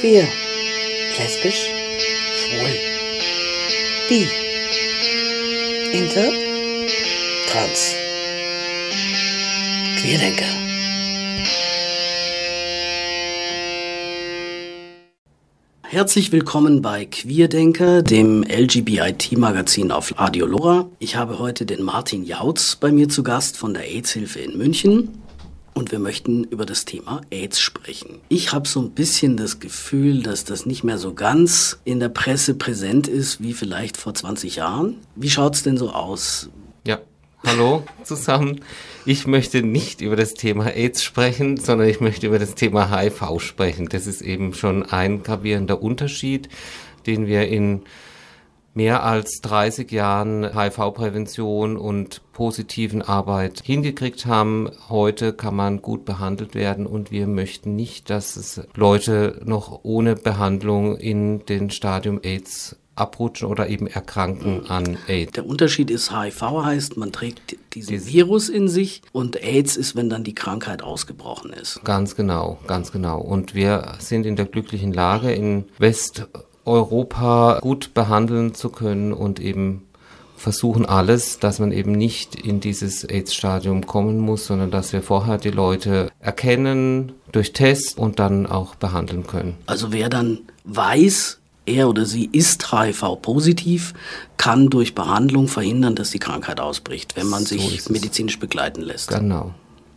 Queer. Lesbisch. Schwul. Bi. Inter. Trans. Queerdenker. Herzlich willkommen bei Queerdenker, dem LGBIT-Magazin auf Radio Lora. Ich habe heute den Martin Jautz bei mir zu Gast von der AIDS-Hilfe in München und wir möchten über das Thema AIDS sprechen. Ich habe so ein bisschen das Gefühl, dass das nicht mehr so ganz in der Presse präsent ist wie vielleicht vor 20 Jahren. Wie schaut es denn so aus? Ja, hallo zusammen. Ich möchte nicht über das Thema AIDS sprechen, sondern ich möchte über das Thema HIV sprechen. Das ist eben schon ein gravierender Unterschied, den wir in mehr als 30 Jahren HIV-Prävention und positiven Arbeit hingekriegt haben. Heute kann man gut behandelt werden und wir möchten nicht, dass es Leute noch ohne Behandlung in den Stadium AIDS abrutschen oder eben erkranken an AIDS. Der Unterschied ist, HIV heißt, man trägt diesen Dies Virus in sich und AIDS ist, wenn dann die Krankheit ausgebrochen ist. Ganz genau, ganz genau. Und wir sind in der glücklichen Lage, in West Europa gut behandeln zu können und eben versuchen alles, dass man eben nicht in dieses AIDS-Stadium kommen muss, sondern dass wir vorher die Leute erkennen durch Test und dann auch behandeln können. Also wer dann weiß, er oder sie ist HIV-positiv, kann durch Behandlung verhindern, dass die Krankheit ausbricht, wenn man so sich medizinisch begleiten lässt. Genau.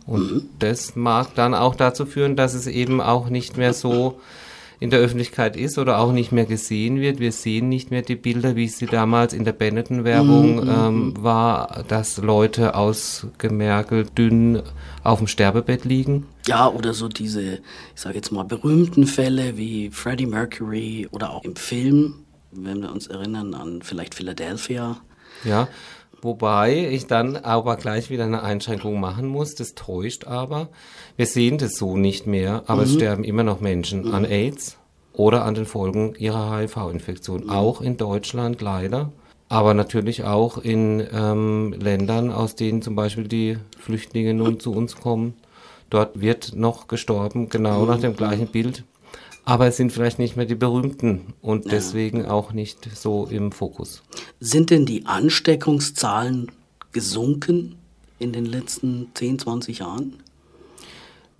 Und mhm. das mag dann auch dazu führen, dass es eben auch nicht mehr so in der Öffentlichkeit ist oder auch nicht mehr gesehen wird. Wir sehen nicht mehr die Bilder, wie sie damals in der Benetton-Werbung mhm, ähm, mhm. war, dass Leute ausgemergelt, dünn auf dem Sterbebett liegen. Ja, oder so diese, ich sage jetzt mal, berühmten Fälle wie Freddie Mercury oder auch im Film, wenn wir uns erinnern an vielleicht Philadelphia. Ja, Wobei ich dann aber gleich wieder eine Einschränkung machen muss. Das täuscht aber. Wir sehen das so nicht mehr, aber mhm. es sterben immer noch Menschen mhm. an AIDS oder an den Folgen ihrer HIV-Infektion. Mhm. Auch in Deutschland leider. Aber natürlich auch in ähm, Ländern, aus denen zum Beispiel die Flüchtlinge nun zu uns kommen. Dort wird noch gestorben, genau nach dem gleichen Bild aber es sind vielleicht nicht mehr die berühmten und deswegen auch nicht so im Fokus. Sind denn die Ansteckungszahlen gesunken in den letzten 10, 20 Jahren?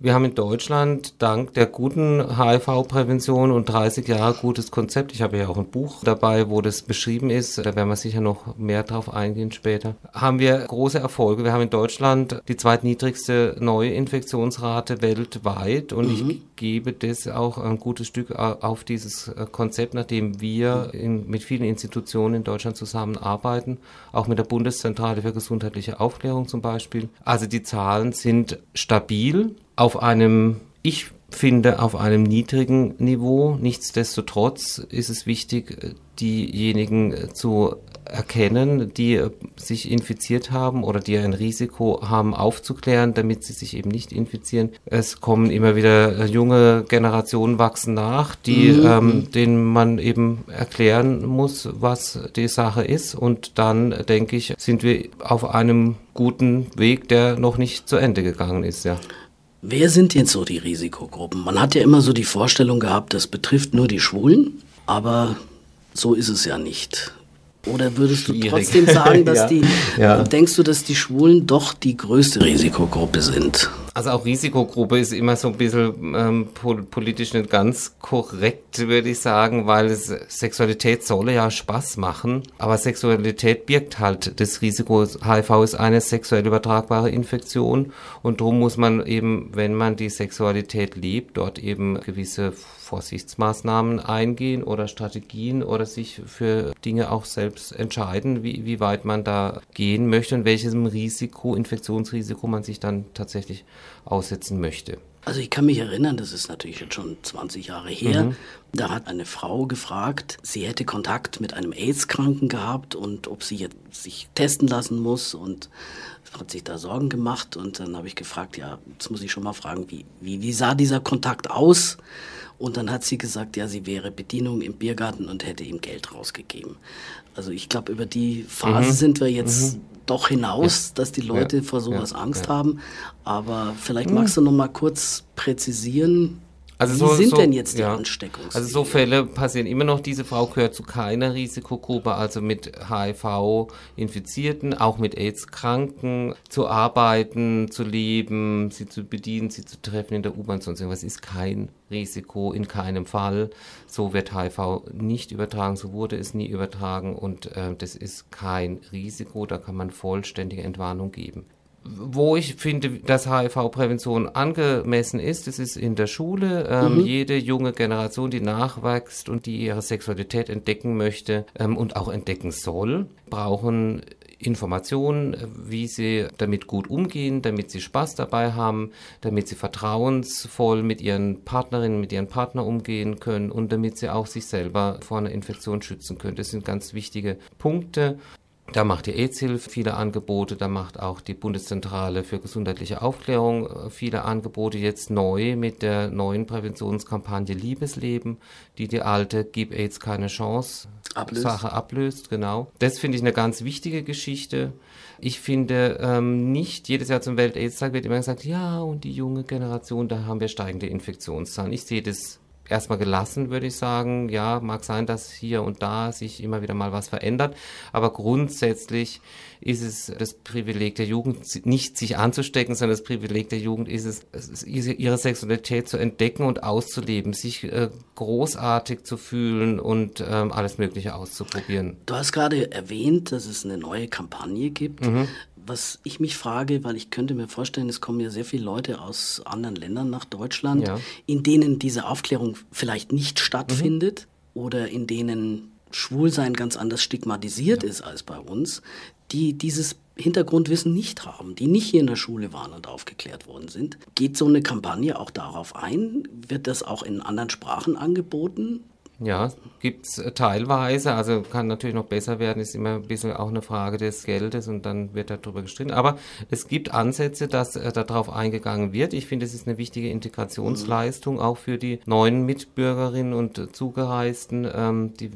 Wir haben in Deutschland dank der guten HIV-Prävention und 30 Jahre gutes Konzept, ich habe ja auch ein Buch dabei, wo das beschrieben ist, da werden wir sicher noch mehr drauf eingehen später, haben wir große Erfolge. Wir haben in Deutschland die zweitniedrigste Neuinfektionsrate weltweit und mhm. ich gebe das auch ein gutes Stück auf dieses Konzept, nachdem wir in, mit vielen Institutionen in Deutschland zusammenarbeiten, auch mit der Bundeszentrale für gesundheitliche Aufklärung zum Beispiel. Also die Zahlen sind stabil auf einem, ich finde, auf einem niedrigen Niveau. Nichtsdestotrotz ist es wichtig, diejenigen zu erkennen, die sich infiziert haben oder die ein Risiko haben, aufzuklären, damit sie sich eben nicht infizieren. Es kommen immer wieder junge Generationen wachsen nach, die, mhm. ähm, denen man eben erklären muss, was die Sache ist. Und dann, denke ich, sind wir auf einem guten Weg, der noch nicht zu Ende gegangen ist, ja. Wer sind jetzt so die Risikogruppen? Man hat ja immer so die Vorstellung gehabt, das betrifft nur die Schwulen, aber so ist es ja nicht. Oder würdest du Schwierig. trotzdem sagen, dass ja. die, ja. denkst du, dass die Schwulen doch die größte Risikogruppe sind? Also auch Risikogruppe ist immer so ein bisschen ähm, politisch nicht ganz korrekt, würde ich sagen, weil es, Sexualität soll ja Spaß machen, aber Sexualität birgt halt das Risiko. HIV ist eine sexuell übertragbare Infektion und darum muss man eben, wenn man die Sexualität lebt, dort eben gewisse Vorsichtsmaßnahmen eingehen oder Strategien oder sich für Dinge auch selbst entscheiden, wie, wie weit man da gehen möchte und welchem Risiko, Infektionsrisiko man sich dann tatsächlich aussetzen möchte. Also ich kann mich erinnern, das ist natürlich jetzt schon 20 Jahre her, mhm. da hat eine Frau gefragt, sie hätte Kontakt mit einem AIDS-Kranken gehabt und ob sie jetzt sich testen lassen muss und hat sich da Sorgen gemacht und dann habe ich gefragt, ja, jetzt muss ich schon mal fragen, wie, wie, wie sah dieser Kontakt aus? Und dann hat sie gesagt, ja, sie wäre Bedienung im Biergarten und hätte ihm Geld rausgegeben. Also ich glaube, über die Phase mhm. sind wir jetzt mhm. Doch hinaus, ja. dass die Leute ja. vor sowas. Angst haben. Aber vielleicht magst du noch mal kurz präzisieren, Also Wie so, sind so, denn jetzt die ja. Ansteckungswege? Also so Fälle passieren immer noch. Diese Frau gehört zu keiner Risikogruppe, also mit HIV-Infizierten, auch mit AIDS-Kranken zu arbeiten, zu leben, sie zu bedienen, sie zu treffen in der U-Bahn, sonst irgendwas ist kein Risiko in keinem Fall. So wird HIV nicht übertragen, so wurde es nie übertragen und äh, das ist kein Risiko, da kann man vollständige Entwarnung geben wo ich finde, dass HIV-Prävention angemessen ist, das ist in der Schule. Ähm, mhm. Jede junge Generation, die nachwächst und die ihre Sexualität entdecken möchte ähm, und auch entdecken soll, brauchen Informationen, wie sie damit gut umgehen, damit sie Spaß dabei haben, damit sie vertrauensvoll mit ihren Partnerinnen, mit ihren Partnern umgehen können und damit sie auch sich selber vor einer Infektion schützen können. Das sind ganz wichtige Punkte. Da macht die AIDS-Hilfe viele Angebote, da macht auch die Bundeszentrale für gesundheitliche Aufklärung äh, viele Angebote, jetzt neu mit der neuen Präventionskampagne Liebesleben, die die alte Gib AIDS keine Chance ablöst. Sache ablöst, genau. Das finde ich eine ganz wichtige Geschichte. Ich finde ähm, nicht, jedes Jahr zum Welt-AIDS-Tag wird immer gesagt, ja, und die junge Generation, da haben wir steigende Infektionszahlen. Ich sehe das erstmal gelassen, würde ich sagen. Ja, mag sein, dass hier und da sich immer wieder mal was verändert, aber grundsätzlich ist es das Privileg der Jugend, nicht sich anzustecken, sondern das Privileg der Jugend ist es, ihre Sexualität zu entdecken und auszuleben, sich äh, großartig zu fühlen und ähm, alles Mögliche auszuprobieren. Du hast gerade erwähnt, dass es eine neue Kampagne gibt. Mhm was ich mich frage, weil ich könnte mir vorstellen, es kommen ja sehr viele Leute aus anderen Ländern nach Deutschland, ja. in denen diese Aufklärung vielleicht nicht stattfindet mhm. oder in denen Schwulsein ganz anders stigmatisiert ja. ist als bei uns, die dieses Hintergrundwissen nicht haben, die nicht hier in der Schule waren und aufgeklärt worden sind. Geht so eine Kampagne auch darauf ein? Wird das auch in anderen Sprachen angeboten? Ja, gibt es äh, teilweise, also kann natürlich noch besser werden, ist immer ein bisschen auch eine Frage des Geldes und dann wird darüber gestritten. Aber es gibt Ansätze, dass äh, darauf eingegangen wird. Ich finde, es ist eine wichtige Integrationsleistung auch für die neuen Mitbürgerinnen und Zugereisten, ähm, die,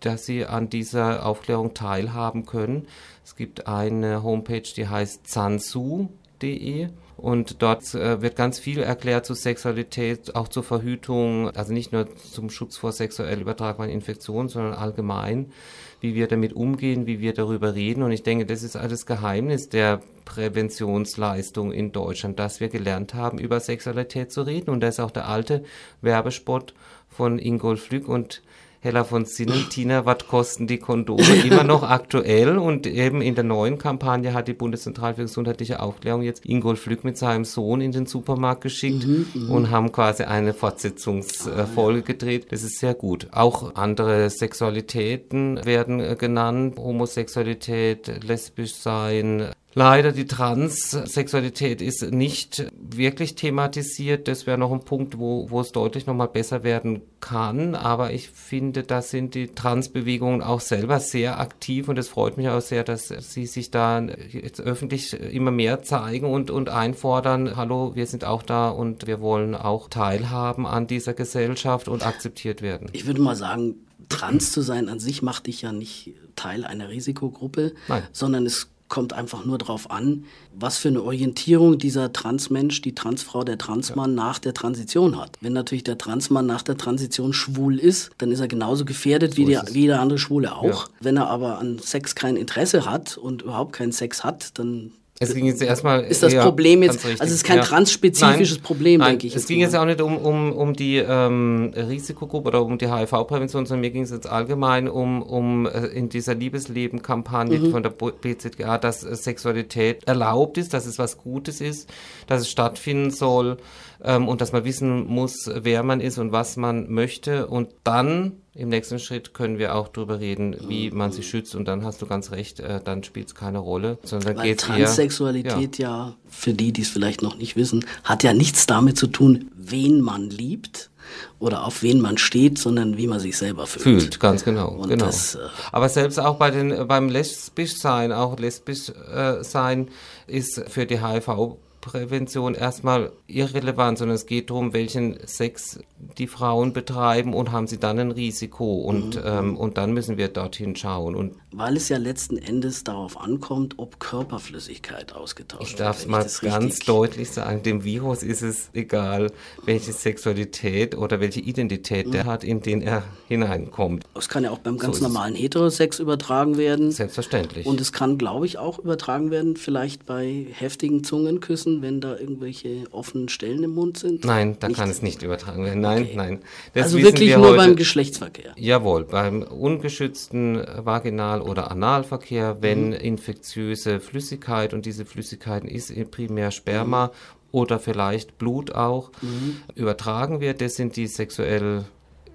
dass sie an dieser Aufklärung teilhaben können. Es gibt eine Homepage, die heißt zansu.de und dort äh, wird ganz viel erklärt zu Sexualität, auch zur Verhütung, also nicht nur zum Schutz vor sexuell übertragbaren Infektionen, sondern allgemein, wie wir damit umgehen, wie wir darüber reden. Und ich denke, das ist alles Geheimnis der Präventionsleistung in Deutschland, dass wir gelernt haben, über Sexualität zu reden. Und da ist auch der alte Werbespot von Ingolf Lück und Hella von Sinnen, Tina, was kosten die Kondome? Immer noch aktuell und eben in der neuen Kampagne hat die Bundeszentrale für gesundheitliche Aufklärung jetzt Ingolf Flück mit seinem Sohn in den Supermarkt geschickt mhm, mhm. und haben quasi eine Fortsetzungsfolge gedreht. Das ist sehr gut. Auch andere Sexualitäten werden genannt. Homosexualität, lesbisch sein, Leider die Transsexualität ist nicht wirklich thematisiert. Das wäre noch ein Punkt, wo, wo es deutlich nochmal besser werden kann. Aber ich finde, da sind die Transbewegungen auch selber sehr aktiv und es freut mich auch sehr, dass sie sich da jetzt öffentlich immer mehr zeigen und, und einfordern. Hallo, wir sind auch da und wir wollen auch teilhaben an dieser Gesellschaft und akzeptiert werden. Ich würde mal sagen, trans zu sein an sich macht dich ja nicht Teil einer Risikogruppe, Nein. sondern es kommt einfach nur darauf an, was für eine Orientierung dieser Transmensch, die Transfrau, der Transmann ja. nach der Transition hat. Wenn natürlich der Transmann nach der Transition schwul ist, dann ist er genauso gefährdet so wie, der, wie jeder andere Schwule auch. Ja. Wenn er aber an Sex kein Interesse hat und überhaupt keinen Sex hat, dann es ging jetzt erstmal. Ist das ja, Problem jetzt, also es ist kein ja. transspezifisches nein, Problem, nein, denke ich. Es ging mal. jetzt auch nicht um, um, um die ähm, Risikogruppe oder um die HIV-Prävention, sondern mir ging es jetzt allgemein um, um äh, in dieser Liebesleben-Kampagne mhm. von der BZGA, dass äh, Sexualität erlaubt ist, dass es was Gutes ist, dass es stattfinden soll ähm, und dass man wissen muss, wer man ist und was man möchte. Und dann im nächsten Schritt können wir auch darüber reden, wie man sich schützt. Und dann hast du ganz recht, äh, dann spielt es keine Rolle. Sondern Weil geht's Transsexualität ja. ja, für die, die es vielleicht noch nicht wissen, hat ja nichts damit zu tun, wen man liebt oder auf wen man steht, sondern wie man sich selber fühlt. Fühlt, ganz genau. Und genau. Das, äh Aber selbst auch bei den, beim lesbisch sein, auch lesbisch äh, sein ist für die HIV Prävention erstmal irrelevant, sondern es geht darum, welchen Sex die Frauen betreiben und haben sie dann ein Risiko und, mhm. ähm, und dann müssen wir dorthin schauen. Und Weil es ja letzten Endes darauf ankommt, ob Körperflüssigkeit ausgetauscht wird. Ich darf es mal ganz deutlich sagen, dem Virus ist es egal, welche Sexualität oder welche Identität mhm. der hat, in den er hineinkommt. Es kann ja auch beim ganz so normalen Heterosex übertragen werden. Selbstverständlich. Und es kann, glaube ich, auch übertragen werden, vielleicht bei heftigen Zungenküssen, wenn da irgendwelche offenen Stellen im Mund sind. Nein, da nicht. kann es nicht übertragen werden. Nein, okay. nein. Das also wirklich wir nur heute. beim Geschlechtsverkehr. Jawohl, beim ungeschützten Vaginal- oder Analverkehr, wenn mhm. infektiöse Flüssigkeit und diese Flüssigkeiten ist primär Sperma mhm. oder vielleicht Blut auch mhm. übertragen wird, das sind die sexuell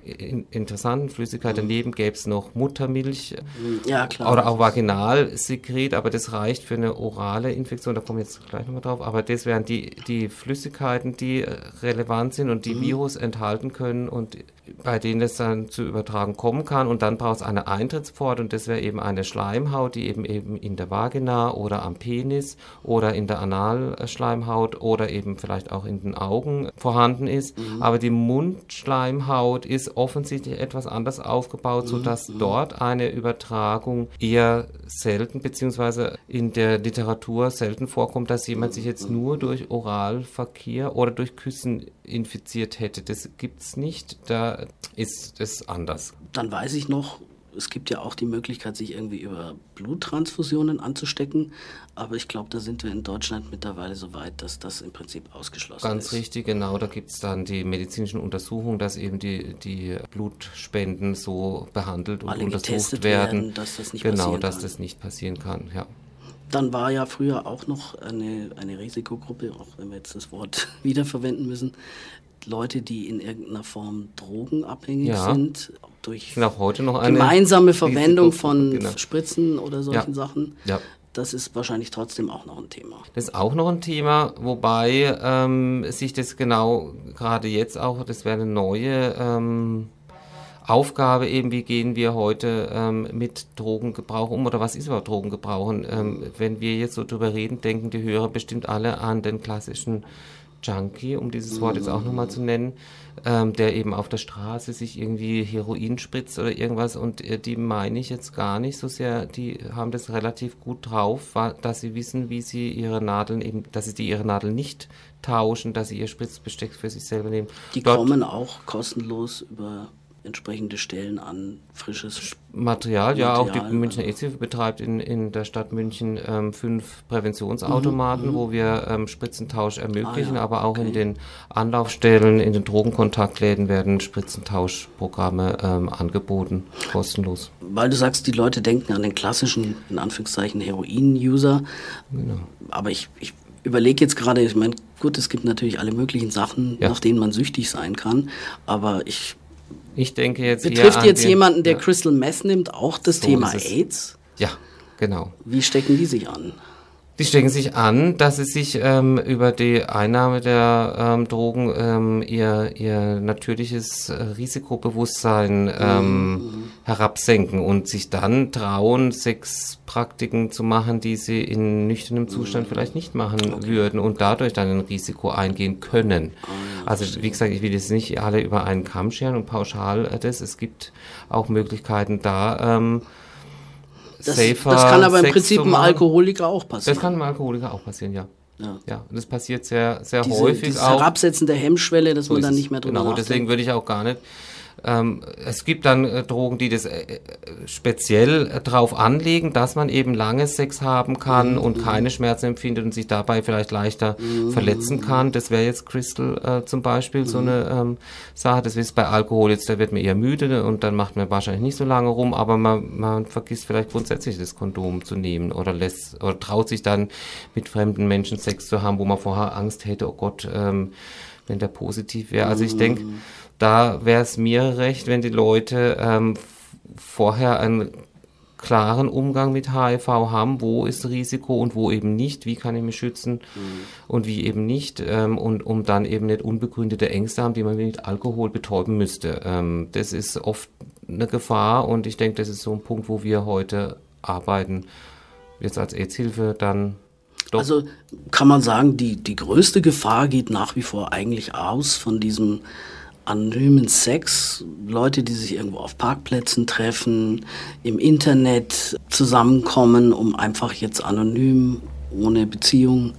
in, interessanten Flüssigkeit. Daneben gäbe es noch Muttermilch ja, klar. oder auch Vaginalsekret, aber das reicht für eine orale Infektion, da kommen wir jetzt gleich nochmal drauf. Aber das wären die, die Flüssigkeiten, die relevant sind und die mhm. Virus enthalten können und bei denen es dann zu übertragen kommen kann. Und dann braucht es eine Eintrittspforte und das wäre eben eine Schleimhaut, die eben eben in der Vagina oder am Penis oder in der Analschleimhaut oder eben vielleicht auch in den Augen vorhanden ist. Mhm. Aber die Mundschleimhaut ist offensichtlich etwas anders aufgebaut, sodass mhm. dort eine Übertragung eher selten beziehungsweise in der Literatur selten vorkommt, dass jemand sich jetzt nur durch Oralverkehr oder durch Küssen infiziert hätte. Das gibt es nicht. Da ist es anders. Dann weiß ich noch, es gibt ja auch die Möglichkeit, sich irgendwie über Bluttransfusionen anzustecken. Aber ich glaube, da sind wir in Deutschland mittlerweile so weit, dass das im Prinzip ausgeschlossen Ganz ist. Ganz richtig, genau. Da gibt es dann die medizinischen Untersuchungen, dass eben die, die Blutspenden so behandelt und Alle untersucht werden, werden, dass das nicht genau, passieren dass kann. das nicht passieren kann. Ja. Dann war ja früher auch noch eine, eine Risikogruppe, auch wenn wir jetzt das Wort wiederverwenden müssen, Leute, die in irgendeiner Form drogenabhängig ja. sind, durch gemeinsame Verwendung von genau. Spritzen oder solchen ja. Sachen. Ja. Das ist wahrscheinlich trotzdem auch noch ein Thema. Das ist auch noch ein Thema, wobei ähm, sich das genau gerade jetzt auch, das wäre eine neue ähm, Aufgabe eben, wie gehen wir heute ähm, mit Drogengebrauch um oder was ist überhaupt Drogengebrauchen? Ähm, wenn wir jetzt so drüber reden, denken die Hörer bestimmt alle an den klassischen Junkie, um dieses Wort jetzt auch nochmal zu nennen, ähm, der eben auf der Straße sich irgendwie Heroin spritzt oder irgendwas und äh, die meine ich jetzt gar nicht so sehr, die haben das relativ gut drauf, war, dass sie wissen, wie sie ihre Nadeln eben, dass sie die ihre Nadeln nicht tauschen, dass sie ihr Spritzbesteck für sich selber nehmen. Die Dort, kommen auch kostenlos über entsprechende Stellen an frisches Material. Material ja, auch die Münchner EZ betreibt in, in der Stadt München ähm, fünf Präventionsautomaten, mhm, wo wir ähm, Spritzentausch ermöglichen, ah, ja, aber auch okay. in den Anlaufstellen, in den Drogenkontaktläden werden Spritzentauschprogramme ähm, angeboten, kostenlos. Weil du sagst, die Leute denken an den klassischen, in Anführungszeichen, Heroin-User. Genau. Aber ich, ich überlege jetzt gerade, ich meine, gut, es gibt natürlich alle möglichen Sachen, ja. nach denen man süchtig sein kann, aber ich ich denke jetzt Betrifft jetzt den, jemanden, der ja. Crystal Meth nimmt, auch das so Thema AIDS? Ja, genau. Wie stecken die sich an? Die stecken sich an, dass sie sich ähm, über die Einnahme der ähm, Drogen ähm, ihr, ihr natürliches äh, Risikobewusstsein ähm, mhm. herabsenken und sich dann trauen, Sexpraktiken zu machen, die sie in nüchternem Zustand mhm. vielleicht nicht machen okay. würden und dadurch dann ein Risiko eingehen können. Ah, also wie gesagt, ich will jetzt nicht alle über einen Kamm scheren und pauschal äh, das. Es gibt auch Möglichkeiten da, ähm, das, safer das kann aber im Sex Prinzip einem Alkoholiker auch passieren. Das kann einem Alkoholiker auch passieren, ja. Ja. ja, und das passiert sehr, sehr diese, häufig dieses auch. Herabsetzen der Hemmschwelle, dass so man dann nicht mehr drüber Genau, nachdenkt. deswegen würde ich auch gar nicht ähm, es gibt dann äh, Drogen, die das äh, äh speziell äh, drauf anlegen, dass man eben lange Sex haben kann mhm. und keine Schmerzen empfindet und sich dabei vielleicht leichter mhm. verletzen kann. Das wäre jetzt Crystal äh, zum Beispiel mhm. so eine ähm, Sache. Das ist bei Alkohol jetzt, da wird man eher müde und dann macht man wahrscheinlich nicht so lange rum, aber man, man vergisst vielleicht grundsätzlich das Kondom zu nehmen oder lässt oder traut sich dann mit fremden Menschen Sex zu haben, wo man vorher Angst hätte, oh Gott, ähm, wenn der positiv wäre. Also ich denke, mhm da wäre es mir recht, wenn die Leute ähm, vorher einen klaren Umgang mit HIV haben, wo ist Risiko und wo eben nicht, wie kann ich mich schützen mhm. und wie eben nicht ähm, und um dann eben nicht unbegründete Ängste haben, die man mit Alkohol betäuben müsste. Ähm, das ist oft eine Gefahr und ich denke, das ist so ein Punkt, wo wir heute arbeiten, jetzt als AIDS-Hilfe dann Doch. Also kann man sagen, die, die größte Gefahr geht nach wie vor eigentlich aus von diesem anonymen Sex, Leute, die sich irgendwo auf Parkplätzen treffen, im Internet zusammenkommen, um einfach jetzt anonym, ohne Beziehung,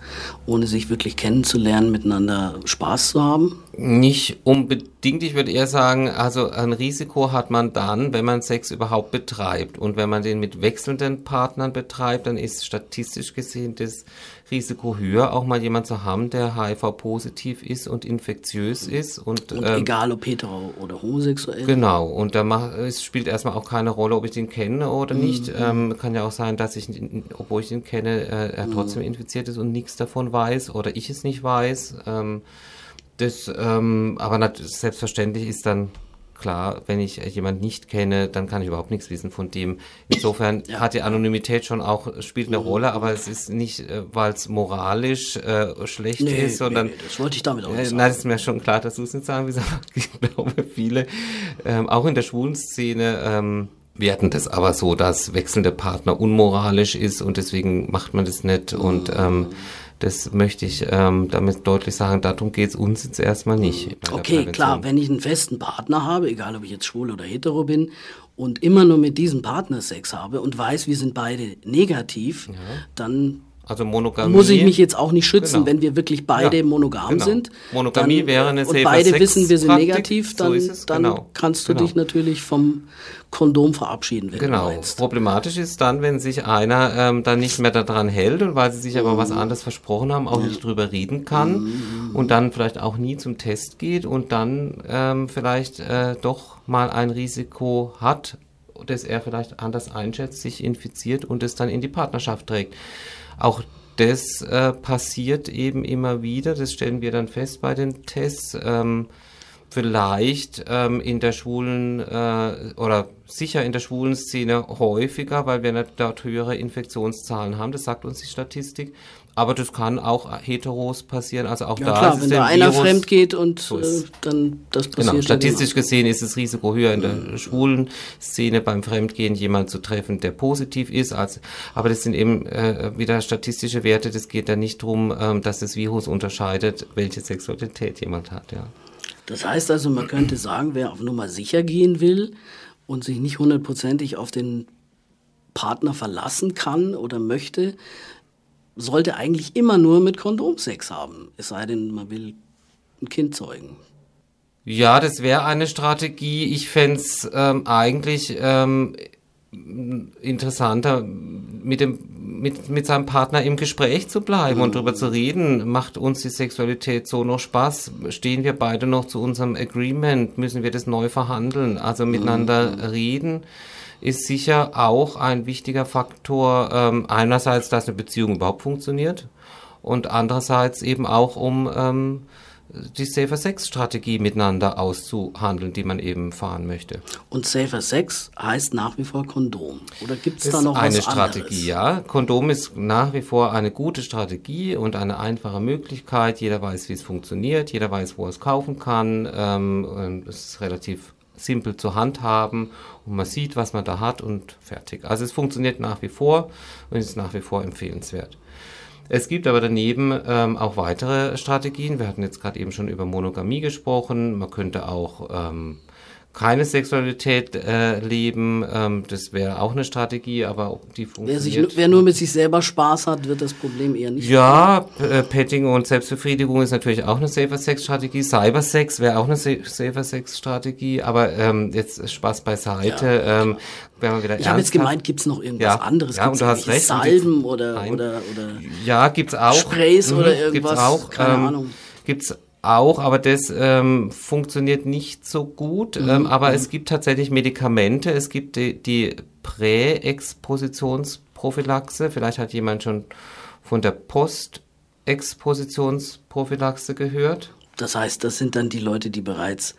ohne sich wirklich kennenzulernen, miteinander Spaß zu haben? Nicht unbedingt. Ich würde eher sagen, also ein Risiko hat man dann, wenn man Sex überhaupt betreibt. Und wenn man den mit wechselnden Partnern betreibt, dann ist statistisch gesehen das Risiko höher, auch mal jemand zu haben, der HIV-positiv ist und infektiös ist. Und, und ähm, egal ob hetero oder homosexuell. Genau, und da macht, es spielt erstmal auch keine Rolle, ob ich den kenne oder mhm. nicht. Ähm, kann ja auch sein, dass ich, obwohl ich ihn kenne, äh, er mhm. trotzdem infiziert ist und nichts davon weiß oder ich es nicht weiß. Ähm, das, ähm, aber selbstverständlich ist dann klar, wenn ich jemanden nicht kenne, dann kann ich überhaupt nichts wissen von dem. Insofern ja. hat die Anonymität schon auch, spielt eine mhm. Rolle, aber es ist nicht, äh, weil es moralisch äh, schlecht nee, ist, sondern. Nee, das wollte ich damit auch nicht sagen. Nein, es ist mir schon klar, dass du es nicht sagen willst, aber ich glaube, viele, ähm, auch in der schwulen Szene, ähm, werten das aber so, dass wechselnde Partner unmoralisch ist und deswegen macht man das nicht und ähm, mhm. Das möchte ich ähm, damit deutlich sagen. Darum geht es uns jetzt erstmal nicht. Okay, klar, wenn ich einen festen Partner habe, egal ob ich jetzt schwul oder hetero bin, und immer nur mit diesem Partner Sex habe und weiß, wir sind beide negativ, ja. dann also Monogamie. Muss ich mich jetzt auch nicht schützen, genau. wenn wir wirklich beide ja, monogam genau. sind. Monogamie dann, wäre eine Und beide wissen, wir sind negativ, dann, so dann genau. kannst du genau. dich natürlich vom Kondom verabschieden, wenn genau. du meinst. Problematisch ist dann, wenn sich einer ähm, dann nicht mehr daran hält und weil sie sich aber was mhm. anderes versprochen haben, auch ja. nicht drüber reden kann mhm. und dann vielleicht auch nie zum Test geht und dann ähm, vielleicht äh, doch mal ein Risiko hat, das er vielleicht anders einschätzt, sich infiziert und es dann in die Partnerschaft trägt. Auch das äh, passiert eben immer wieder, das stellen wir dann fest bei den Tests. Ähm, vielleicht ähm, in der schwulen äh, oder sicher in der schwulen Szene häufiger, weil wir dort höhere Infektionszahlen haben, das sagt uns die Statistik. Aber das kann auch heteros passieren, also auch ja, da klar, ist wenn da einer Virus, fremd geht und so äh, dann das passiert. Genau, statistisch gesehen ist das Risiko höher in der mhm. schwulen Szene beim Fremdgehen jemanden zu treffen, der positiv ist. Als, aber das sind eben äh, wieder statistische Werte. Das geht da nicht darum, ähm, dass das Virus unterscheidet, welche Sexualität jemand hat. Ja. Das heißt also, man könnte sagen, wer auf Nummer sicher gehen will und sich nicht hundertprozentig auf den Partner verlassen kann oder möchte, sollte eigentlich immer nur mit Kondom Sex haben. Es sei denn, man will ein Kind zeugen. Ja, das wäre eine Strategie. Ich fände es ähm, eigentlich ähm, interessanter, mit, dem, mit, mit seinem Partner im Gespräch zu bleiben mhm. und darüber zu reden. Macht uns die Sexualität so noch Spaß? Stehen wir beide noch zu unserem Agreement? Müssen wir das neu verhandeln? Also miteinander mhm. reden ist sicher auch ein wichtiger Faktor. Ähm, einerseits, dass eine Beziehung überhaupt funktioniert und andererseits eben auch um ähm, die Safer Sex Strategie miteinander auszuhandeln, die man eben fahren möchte. Und Safer Sex heißt nach wie vor Kondom. Oder gibt es da noch eine was Strategie? Anderes? Ja, Kondom ist nach wie vor eine gute Strategie und eine einfache Möglichkeit. Jeder weiß, wie es funktioniert. Jeder weiß, wo er es kaufen kann. Ähm, es ist relativ simpel zu handhaben und man sieht, was man da hat und fertig. Also es funktioniert nach wie vor und ist nach wie vor empfehlenswert. Es gibt aber daneben ähm, auch weitere Strategien. Wir hatten jetzt gerade eben schon über Monogamie gesprochen. Man könnte auch ähm, keine Sexualität äh, leben, ähm, das wäre auch eine Strategie, aber die funktioniert. Wer, sich, wer, nur mit sich selber Spaß hat, wird das Problem eher nicht. Ja, äh, Petting und Selbstbefriedigung ist natürlich auch eine Safer Sex Strategie. Cybersex wäre auch eine Safer Sex Strategie, aber ähm, jetzt Spaß beiseite. Ja, ähm, wenn man wieder ich habe jetzt gemeint, gibt es noch irgendwas ja, anderes? Ja, und du hast recht. Salben oder, oder, oder ja, gibt's auch. Sprays mhm, oder irgendwas? Gibt's auch. Keine ähm, Ahnung. Gibt's auch, aber das ähm, funktioniert nicht so gut. Mhm. Ähm, aber mhm. es gibt tatsächlich Medikamente. Es gibt die, die Präexpositionsprophylaxe. Vielleicht hat jemand schon von der Postexpositionsprophylaxe gehört. Das heißt, das sind dann die Leute, die bereits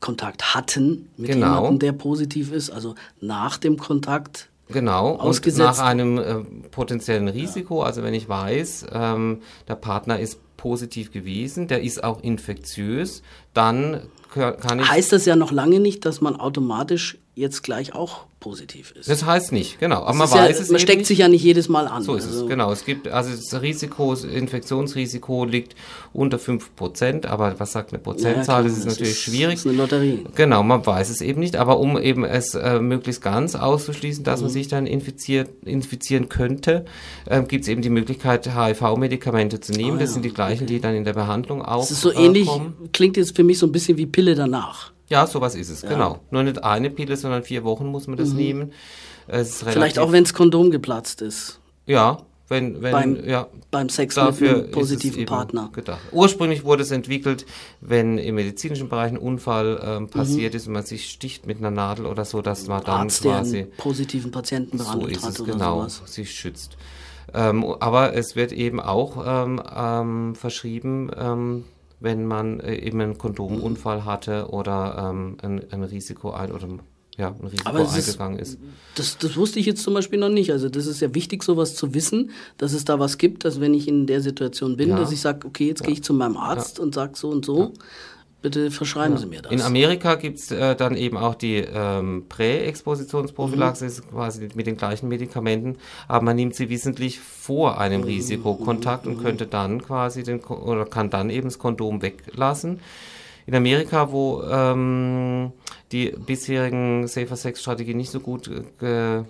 Kontakt hatten mit genau. jemandem, der positiv ist, also nach dem Kontakt Genau, und nach einem äh, potenziellen Risiko, ja. also wenn ich weiß, ähm, der Partner ist positiv gewesen, der ist auch infektiös, dann kann ich. Heißt das ja noch lange nicht, dass man automatisch jetzt gleich auch positiv ist. Das heißt nicht, genau. Aber man weiß ja, es Man steckt sich ja nicht jedes Mal an. So ist also es, genau. Es gibt, also das Risiko, das Infektionsrisiko liegt unter 5%, aber was sagt eine Prozentzahl? Ja, das ist das natürlich ist, schwierig. Das ist eine Lotterie. Genau, man weiß es eben nicht, aber um eben es äh, möglichst ganz auszuschließen, dass mhm. man sich dann infiziert, infizieren könnte, äh, gibt es eben die Möglichkeit, HIV-Medikamente zu nehmen. Oh, das ja. sind die gleichen, okay. die dann in der Behandlung auch. Das ist so ähnlich, kommen. klingt jetzt für mich so ein bisschen wie Pille danach. Ja, sowas ist es, ja. genau. Nur nicht eine Pille, sondern vier Wochen muss man das mhm. nehmen. Vielleicht auch, wenn das Kondom geplatzt ist. Ja, wenn, wenn, beim, ja, beim Sex mit einem positiven Partner. Gedacht. Ursprünglich wurde es entwickelt, wenn im medizinischen Bereich ein Unfall ähm, mhm. passiert mhm. ist und man sich sticht mit einer Nadel oder so, dass man dann Arzt, quasi der einen positiven Patienten behandelt so ist es, hat genau, sowas. sich schützt. Ähm, aber es wird eben auch ähm, ähm verschrieben, ähm, wenn man äh, eben einen Kondomunfall hatte oder ähm, ein, ein Risiko ein oder ja, ein Risiko Aber eingegangen ist, ist. Das, das wusste ich jetzt zum Beispiel noch nicht. Also das ist ja wichtig, sowas zu wissen, dass es da was gibt, dass wenn ich in der Situation bin, ja. dass ich sage, okay, jetzt ja. gehe ich zu meinem Arzt ja. und sage so und so. Bitte verschreiben ja. Sie mir das. In Amerika gibt es äh, dann eben auch die ähm, Präexpositionsprophylaxe, mhm. quasi mit den gleichen Medikamenten, aber man nimmt sie wissentlich vor einem mhm. Risikokontakt mhm. und könnte dann quasi den oder kann dann eben das Kondom weglassen. In Amerika, wo ähm, die bisherigen Safer Sex Strategien nicht so gut äh,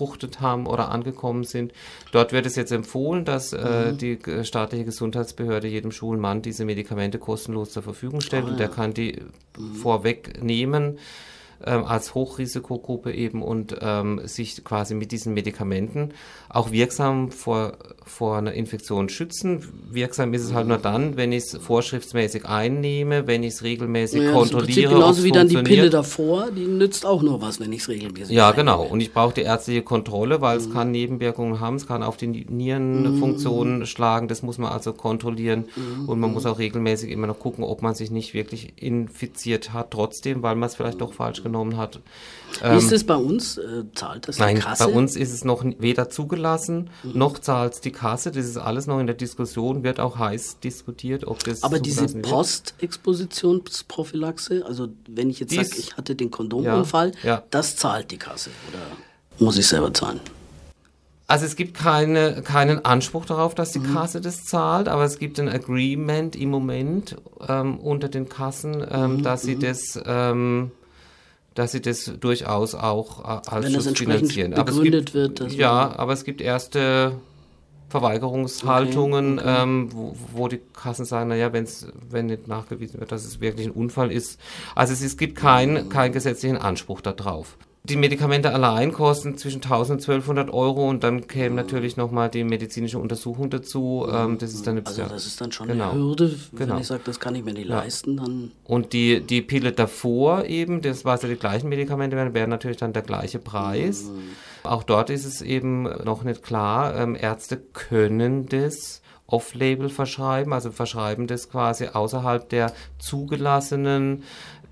gefruchtet haben oder angekommen sind. Dort wird es jetzt empfohlen, dass äh, mhm. die staatliche Gesundheitsbehörde jedem schwulen Mann diese Medikamente kostenlos zur Verfügung stellt oh, und der kann die mhm. vorweg nehmen ähm, als Hochrisikogruppe eben und ähm, sich quasi mit diesen Medikamenten auch wirksam vor, vor einer Infektion schützen. Wirksam ist es halt nur dann, wenn ich es vorschriftsmäßig einnehme, wenn ich es regelmäßig ja, kontrolliere. genauso wie dann die Pille davor, die nützt auch nur was, wenn ich es regelmäßig Ja, genau. Und ich brauche die ärztliche Kontrolle, weil mhm. es kann Nebenwirkungen haben, es kann auf die Nierenfunktionen mhm. schlagen, das muss man also kontrollieren mhm. und man muss auch regelmäßig immer noch gucken, ob man sich nicht wirklich infiziert hat, trotzdem, weil man es vielleicht doch falsch genommen hat. Wie ist ähm, es bei uns? Äh, zahlt das nein, die Kasse? Bei uns ist es noch weder zugelassen, mhm. noch zahlt die Kasse. Das ist alles noch in der Diskussion, wird auch heiß diskutiert, ob das. Aber diese Postexpositionsprophylaxe, also wenn ich jetzt sage, ich hatte den Kondomunfall, ja, ja. das zahlt die Kasse oder muss ich selber zahlen? Also es gibt keine, keinen Anspruch darauf, dass die mhm. Kasse das zahlt, aber es gibt ein Agreement im Moment ähm, unter den Kassen, ähm, mhm. dass sie mhm. das ähm, dass sie das durchaus auch äh, als Wenn Schutz finanzieren. Begründet aber es gibt, wird, ja, aber es gibt erste Verweigerungshaltungen, okay, okay. Ähm, wo, wo, die Kassen sagen, naja, wenn's, wenn nicht nachgewiesen wird, dass es wirklich ein Unfall ist. Also es, es gibt keinen keinen gesetzlichen Anspruch darauf. Die Medikamente allein kosten zwischen 1000 und 1200 Euro und dann käme natürlich nochmal die medizinische Untersuchung dazu. Ähm, das ist dann eine, also das ist dann schon genau, eine Hürde, wenn genau. ich sage, das kann ich mir nicht ja. leisten. Dann und die, die Pille davor eben, das war ja die gleichen Medikamente, wären, wäre natürlich dann der gleiche Preis. Mhm. Auch dort ist es eben noch nicht klar. Ähm, Ärzte können das off-label verschreiben, also verschreiben das quasi außerhalb der zugelassenen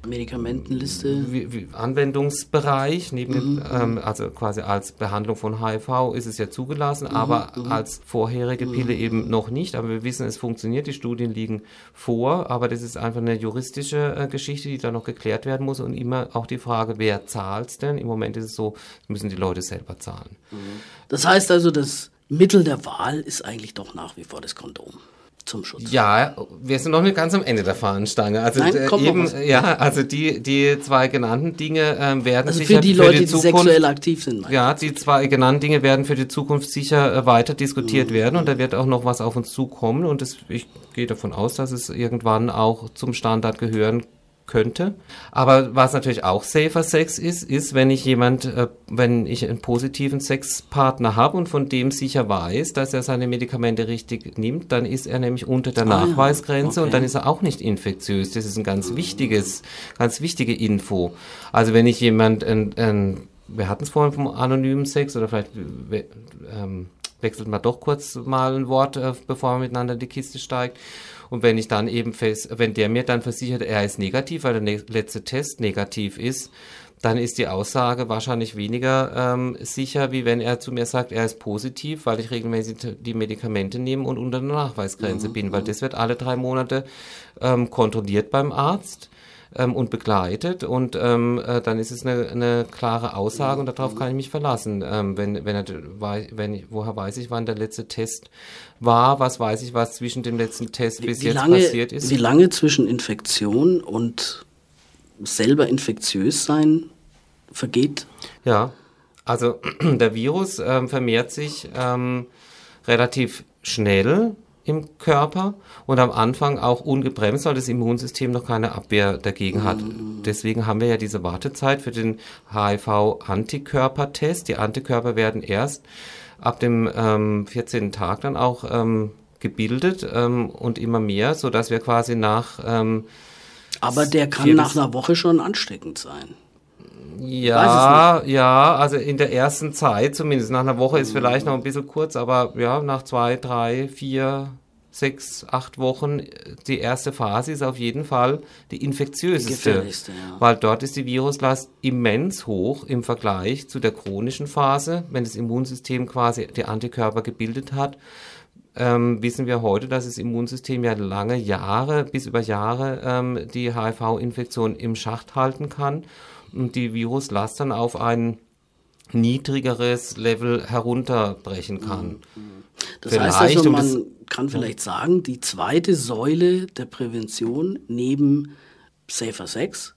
Medikamentenliste? Wie, wie Anwendungsbereich, neben mhm. dem, ähm, also quasi als Behandlung von HIV ist es ja zugelassen, mhm. aber mhm. als vorherige mhm. Pille eben noch nicht. Aber wir wissen, es funktioniert, die Studien liegen vor, aber das ist einfach eine juristische äh, Geschichte, die da noch geklärt werden muss und immer auch die Frage, wer zahlt es denn? Im Moment ist es so, müssen die Leute selber zahlen. Mhm. Das heißt also, das Mittel der Wahl ist eigentlich doch nach wie vor das Kondom zum Schutz. Ja, wir sind noch nicht ganz am Ende der Fahnenstange. Also Nein, äh, eben, ja, also die, die zwei genannten Dinge äh, werden also sicher für die Leute, für die, Zukunft, die sexuell aktiv sind. Ja, die zwei genannten Dinge werden für die Zukunft sicher äh, weiter diskutiert mhm. werden und da wird auch noch was auf uns zukommen und das, ich gehe davon aus, dass es irgendwann auch zum Standard gehören könnte. Aber was natürlich auch safer Sex ist, ist, wenn ich jemand, äh, wenn ich einen positiven Sexpartner habe und von dem sicher weiß, dass er seine Medikamente richtig nimmt, dann ist er nämlich unter der ah, Nachweisgrenze okay. und dann ist er auch nicht infektiös. Das ist ein ganz wichtiges, ganz wichtige Info. Also wenn ich jemand, ein, ein, wir hatten es vorhin vom anonymen Sex oder vielleicht ähm, wechselt man doch kurz mal ein Wort, äh, bevor man miteinander in die Kiste steigt. Und wenn ich dann eben fest, wenn der mir dann versichert, er ist negativ, weil der ne letzte Test negativ ist, dann ist die Aussage wahrscheinlich weniger ähm, sicher, wie wenn er zu mir sagt, er ist positiv, weil ich regelmäßig die Medikamente nehme und unter der Nachweisgrenze mhm. bin, weil das wird alle drei Monate ähm, kontrolliert beim Arzt ähm, und begleitet und ähm, äh, dann ist es eine, eine klare Aussage und darauf kann ich mich verlassen. Ähm, wenn, wenn er, wenn woher weiß ich, wann der letzte Test war, was weiß ich, was zwischen dem letzten Test bis wie jetzt lange, passiert ist. Wie lange zwischen Infektion und selber infektiös sein vergeht? Ja, also der Virus ähm, vermehrt sich ähm, relativ schnell im Körper und am Anfang auch ungebremst, weil das Immunsystem noch keine Abwehr dagegen hat. Mhm. Deswegen haben wir ja diese Wartezeit für den HIV-Antikörpertest. Die Antikörper werden erst ab dem ähm, 14. Tag dann auch ähm, gebildet ähm, und immer mehr, sodass wir quasi nach... Ähm, Aber der kann nach einer Woche schon ansteckend sein. Ja, ja, also in der ersten Zeit zumindest. Nach einer Woche ist vielleicht noch ein bisschen kurz, aber ja, nach zwei, drei, vier, sechs, acht Wochen, die erste Phase ist auf jeden Fall die infektiöseste. Die ja. Weil dort ist die Viruslast immens hoch im Vergleich zu der chronischen Phase, wenn das Immunsystem quasi die Antikörper gebildet hat. Ähm, wissen wir heute, dass das Immunsystem ja lange Jahre, bis über Jahre ähm, die HIV-Infektion im Schacht halten kann und die Viruslast dann auf ein niedrigeres Level herunterbrechen kann. Das vielleicht, heißt also, man kann vielleicht sagen, die zweite Säule der Prävention neben Safer Sex,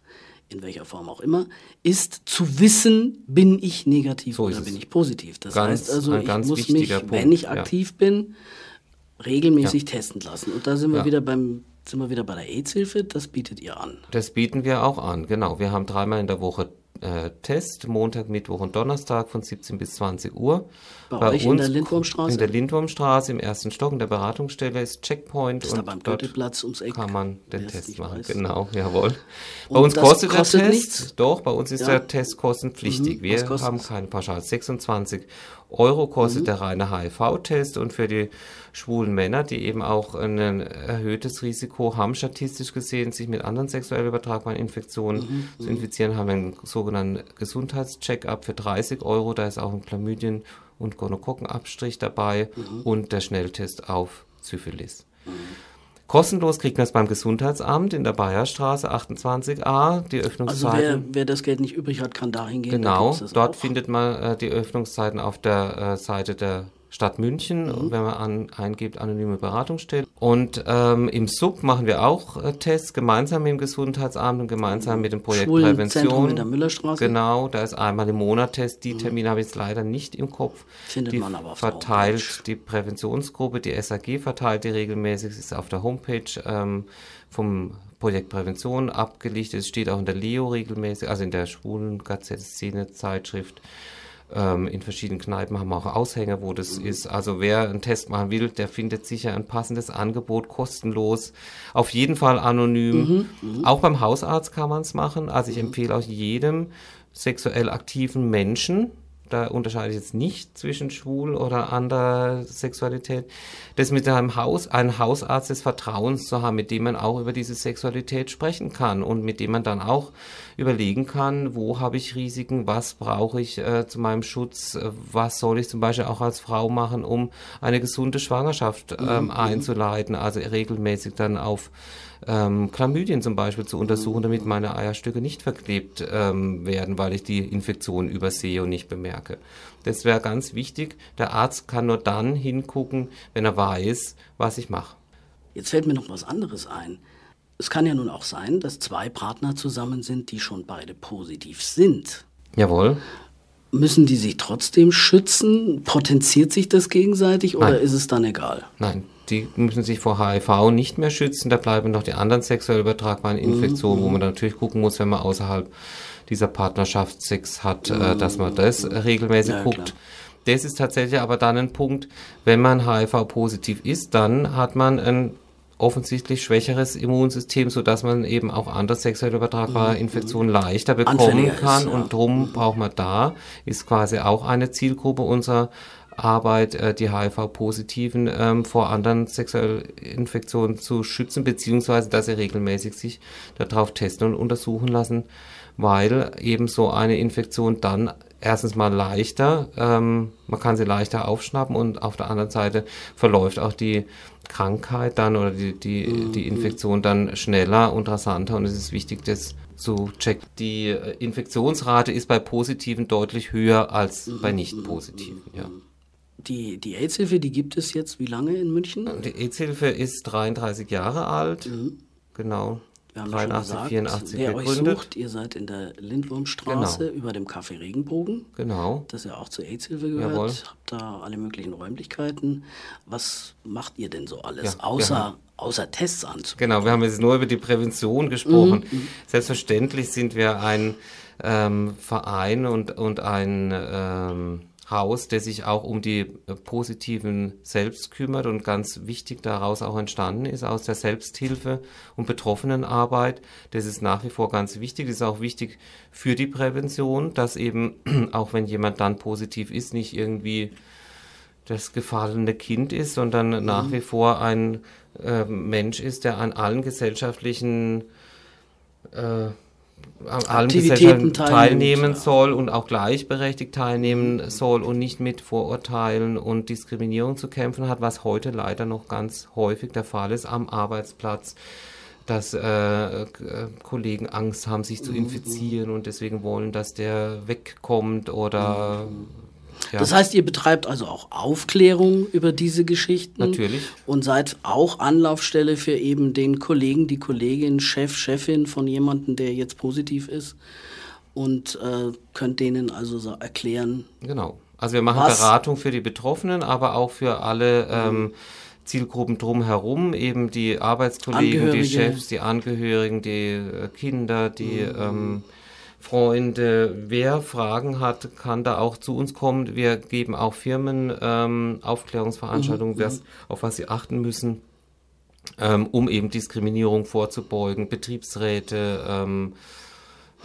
in welcher Form auch immer, ist zu wissen, bin ich negativ so oder bin ich positiv. Das ganz, heißt also, ich muss mich, Punkt, wenn ich aktiv ja. bin, regelmäßig ja. testen lassen. Und da sind wir ja. wieder beim sind wir wieder bei der AIDS-Hilfe, das bietet ihr an. Das bieten wir auch an, genau. Wir haben dreimal in der Woche äh, Test, Montag, Mittwoch und Donnerstag von 17 bis 20 Uhr. Bei, bei euch uns in der Lindwurmstraße? In der Lindwurmstraße im ersten Stock in der Beratungsstelle ist Checkpoint. Ist und da beim dort ums Eck. kann man den Test machen. Weiß. Genau, jawohl. Und bei uns kostet, kostet, der Test, nichts? doch, bei uns ist ja. der Test kostenpflichtig. Mhm, wir haben keine Pauschal. 26 Euro kostet mhm. der reine HIV-Test und für die schwulen Männer, die eben auch ein erhöhtes Risiko haben, statistisch gesehen, sich mit anderen sexuell übertragbaren Infektionen mhm. zu mhm. infizieren, haben wir einen sogenannten Gesundheitscheck-up für 30 Euro. Da ist auch ein Chlamydien- und Gonokokkenabstrich dabei mhm. und der Schnelltest auf Syphilis. Mhm. Kostenlos kriegt man es beim Gesundheitsamt in der Bayerstraße 28a, die Öffnungszeiten. Also wer, wer das Geld nicht übrig hat, kann da hingehen. Genau, dort auch. findet man äh, die Öffnungszeiten auf der äh, Seite der Stadt München, mhm. wenn man an, eingibt, anonyme Beratungsstelle. Und ähm, im Sub machen wir auch äh, Tests gemeinsam mit dem Gesundheitsamt und gemeinsam mit dem Projekt Prävention. in der Müllerstraße. Genau, da ist einmal im Monat Test. Die mhm. Termine habe ich jetzt leider nicht im Kopf. Findet die man aber auf verteilt der Homepage. die Präventionsgruppe, die SAG verteilt die regelmäßig, ist auf der Homepage ähm, vom Projekt Prävention abgelichtet. Es steht auch in der Leo regelmäßig, also in der schwulen Gazette-Szene-Zeitschrift. Ähm, in verschiedenen Kneipen haben wir auch Aushänge, wo das mhm. ist. Also wer einen Test machen will, der findet sicher ein passendes Angebot, kostenlos. Auf jeden Fall anonym. Mhm. Mhm. Auch beim Hausarzt kann man es machen. Also ich mhm. empfehle auch jedem sexuell aktiven Menschen, da unterscheide ich jetzt nicht zwischen schwul oder anderer Sexualität, das mit einem Haus, einem Hausarzt des Vertrauens zu haben, mit dem man auch über diese Sexualität sprechen kann und mit dem man dann auch überlegen kann, wo habe ich Risiken, was brauche ich äh, zu meinem Schutz, äh, was soll ich zum Beispiel auch als Frau machen, um eine gesunde Schwangerschaft ähm, mhm. mhm. einzuleiten, also regelmäßig dann auf ähm, Chlamydien zum Beispiel zu untersuchen, damit meine Eierstücke nicht verklebt ähm, werden, weil ich die Infektion übersehe und nicht bemerke. Das wäre ganz wichtig. Der Arzt kann nur dann hingucken, wenn er weiß, was ich mache. Jetzt fällt mir noch was anderes ein. Es kann ja nun auch sein, dass zwei Partner zusammen sind, die schon beide positiv sind. Jawohl. Müssen die sich trotzdem schützen? Potenziert sich das gegenseitig oder Nein. ist es dann egal? Nein, die müssen sich vor HIV nicht mehr schützen. Da bleiben noch die anderen sexuell übertragbaren Infektionen, mhm. wo man natürlich gucken muss, wenn man außerhalb dieser Partnerschaft Sex hat, mhm. äh, dass man das regelmäßig ja, guckt. Klar. Das ist tatsächlich aber dann ein Punkt, wenn man HIV-positiv ist, dann hat man ein offensichtlich schwächeres Immunsystem, sodass man eben auch andere sexuell übertragbare mhm. Infektionen leichter bekommen kann. Ist, ja. Und drum mhm. braucht man da, ist quasi auch eine Zielgruppe unserer Arbeit, äh, die HIV-Positiven ähm, vor anderen Sexualinfektionen zu schützen, beziehungsweise dass sie regelmäßig sich darauf testen und untersuchen lassen, weil eben so eine Infektion dann erstens mal leichter, ähm, man kann sie leichter aufschnappen und auf der anderen Seite verläuft auch die Krankheit dann oder die, die, mhm. die Infektion dann schneller und rasanter und es ist wichtig, das zu checken. Die äh, Infektionsrate ist bei Positiven deutlich höher als mhm. bei Nicht-Positiven, ja. Die, die AIDS-Hilfe, die gibt es jetzt wie lange in München? Die AIDS-Hilfe ist 33 Jahre alt. Mhm. Genau. Wir haben 83, gesagt, 84 wer gegründet. euch sucht, ihr seid in der Lindwurmstraße genau. über dem Café Regenbogen. Genau. Das ja auch zur AIDS-Hilfe gehört. Jawohl. Habt da alle möglichen Räumlichkeiten. Was macht ihr denn so alles, ja, außer, außer Tests anzubieten? Genau, wir haben jetzt nur über die Prävention gesprochen. Mhm. mhm. Selbstverständlich sind wir ein ähm, Verein und, und ein... Ähm, Haus, der sich auch um die äh, positiven selbst kümmert und ganz wichtig daraus auch entstanden ist aus der Selbsthilfe und Betroffenenarbeit. Das ist nach wie vor ganz wichtig. Das ist auch wichtig für die Prävention, dass eben auch wenn jemand dann positiv ist, nicht irgendwie das gefallene Kind ist, sondern mhm. nach wie vor ein äh, Mensch ist, der an allen gesellschaftlichen äh, an allem teilnehmen, teilnehmen soll und auch gleichberechtigt teilnehmen soll und nicht mit Vorurteilen und Diskriminierung zu kämpfen hat, was heute leider noch ganz häufig der Fall ist am Arbeitsplatz dass äh, äh, Kollegen Angst haben, sich zu mhm. infizieren und deswegen wollen, dass der wegkommt oder mhm. Ja. Das heißt, ihr betreibt also auch Aufklärung über diese Geschichten. Natürlich. Und seid auch Anlaufstelle für eben den Kollegen, die Kollegin, Chef, Chefin von jemandem, der jetzt positiv ist. Und äh, könnt denen also so erklären. Genau. Also wir machen Beratung für die Betroffenen, aber auch für alle ähm, Zielgruppen drumherum, eben die Arbeitskollegen, die Chefs, die Angehörigen, die äh, Kinder, die mhm. ähm, Freunde. Wer Fragen hat, kann da auch zu uns kommen. Wir geben auch Firmen ähm, Aufklärungsveranstaltungen, mhm. auf was sie achten müssen, ähm, um eben Diskriminierung vorzubeugen, Betriebsräte. Ähm,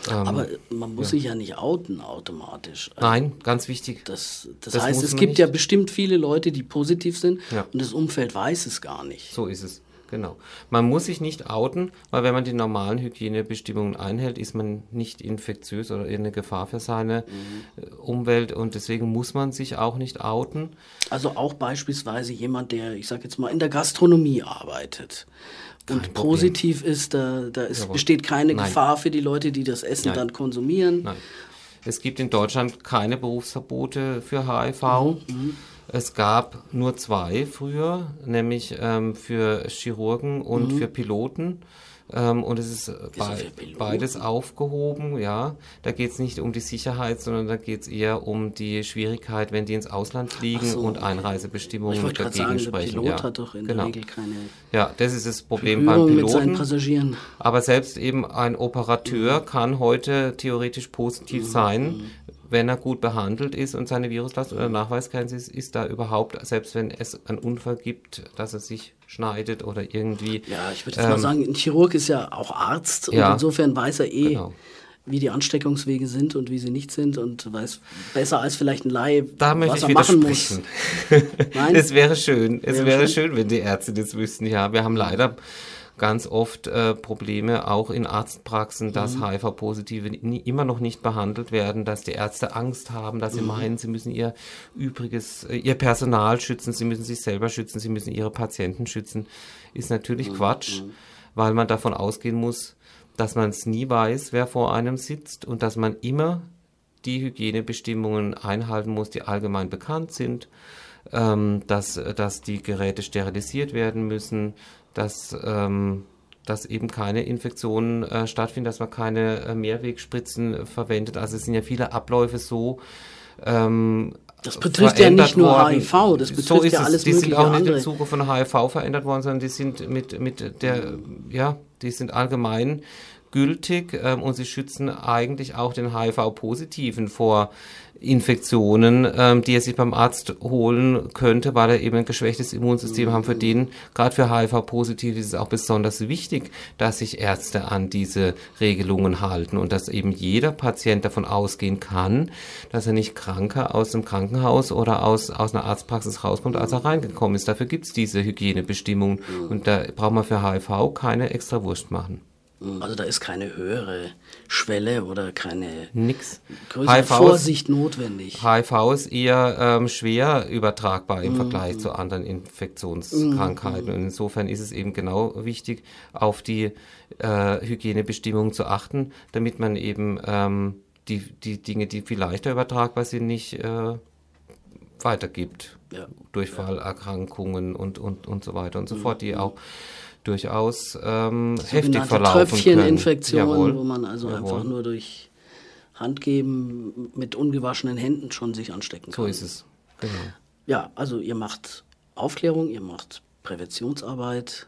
ähm aber man muss ja. sich ja nicht outen automatisch. Nein, ganz wichtig. Das, das, das heißt, es gibt nicht. ja bestimmt viele Leute, die positiv sind ja. und das Umfeld weiß es gar nicht. So ist es. Genau. Man muss sich nicht outen, weil wenn man die normalen Hygienebestimmungen einhält, ist man nicht infektiös oder eine Gefahr für seine mhm. Umwelt und deswegen muss man sich auch nicht outen. Also auch beispielsweise jemand, der, ich sage jetzt mal, in der Gastronomie arbeitet Kein und Problem. positiv ist, da, da ist, besteht keine Nein. Gefahr für die Leute, die das Essen Nein. dann konsumieren. Nein. Es gibt in Deutschland keine Berufsverbote für HIV. Mhm. Mhm. Es gab nur zwei früher, nämlich ähm, für Chirurgen und mhm. für Piloten. Ähm, und es ist be beides aufgehoben, ja. Da geht es nicht um die Sicherheit, sondern da geht es eher um die Schwierigkeit, wenn die ins Ausland fliegen so, und Einreisebestimmungen dagegen sagen, sprechen. Der Pilot ja. hat doch in genau. der Regel keine Ja, das ist das Problem beim Piloten. Mit Passagieren. Aber selbst eben ein Operateur mhm. kann heute theoretisch positiv mhm. sein, wenn er gut behandelt ist und seine Viruslast oder Nachweisgrenze ist, ist da überhaupt, selbst wenn es einen Unfall gibt, dass er sich schneidet oder irgendwie. Ja, ich würde jetzt ähm, mal sagen, ein Chirurg ist ja auch Arzt und ja, insofern weiß er eh, genau. wie die Ansteckungswege sind und wie sie nicht sind und weiß besser als vielleicht ein Laie, da was er machen muss. Nein? Es wäre schön, es wäre, wäre schön, wenn die Ärzte das wüssten. Ja, wir haben leider ganz oft äh, Probleme auch in Arztpraxen, dass mhm. HIV-Positive immer noch nicht behandelt werden, dass die Ärzte Angst haben, dass sie mhm. meinen, sie müssen ihr übriges, äh, ihr Personal schützen, sie müssen sich selber schützen, sie müssen ihre Patienten schützen, ist natürlich mhm. Quatsch, mhm. weil man davon ausgehen muss, dass man es nie weiß, wer vor einem sitzt und dass man immer die Hygienebestimmungen einhalten muss, die allgemein bekannt sind, ähm, dass, dass die Geräte sterilisiert werden müssen, dass, ähm, dass eben keine Infektionen äh, stattfinden, dass man keine äh, Mehrwegspritzen verwendet. Also es sind ja viele Abläufe so. Ähm, das betrifft ja nicht nur worden. HIV, das betrifft so ja alles Die sind auch nicht im Zuge von HIV verändert worden, sondern die sind mit, mit der, ja, die sind allgemein gültig ähm, und sie schützen eigentlich auch den HIV-Positiven vor Infektionen, ähm, die er sich beim Arzt holen könnte, weil er eben ein geschwächtes Immunsystem mhm. haben. Für den, gerade für HIV-Positiv, ist es auch besonders wichtig, dass sich Ärzte an diese Regelungen halten und dass eben jeder Patient davon ausgehen kann, dass er nicht kranker aus dem Krankenhaus oder aus, aus einer Arztpraxis rauskommt, als er reingekommen ist. Dafür gibt es diese Hygienebestimmungen und da braucht man für HIV keine extra Wurst machen. Mhm. Also da ist keine höhere Schwelle oder keine Nix. größere HIV Vorsicht ist, notwendig. HIV ist eher ähm, schwer übertragbar im mhm. Vergleich zu anderen Infektionskrankheiten. Mhm. Und insofern ist es eben genau wichtig, auf die äh, Hygienebestimmungen zu achten, damit man eben ähm, die, die Dinge, die viel leichter übertragbar sind, nicht äh, weitergibt. Ja. Durchfallerkrankungen und, und, und so weiter und so mhm. fort, die auch durchaus ähm, heftig verlaufen Tröpfcheninfektionen, wo man also Jawohl. einfach nur durch Handgeben mit ungewaschenen Händen schon sich anstecken kann. So ist es. Genau. Ja, also ihr macht Aufklärung, ihr macht Präventionsarbeit.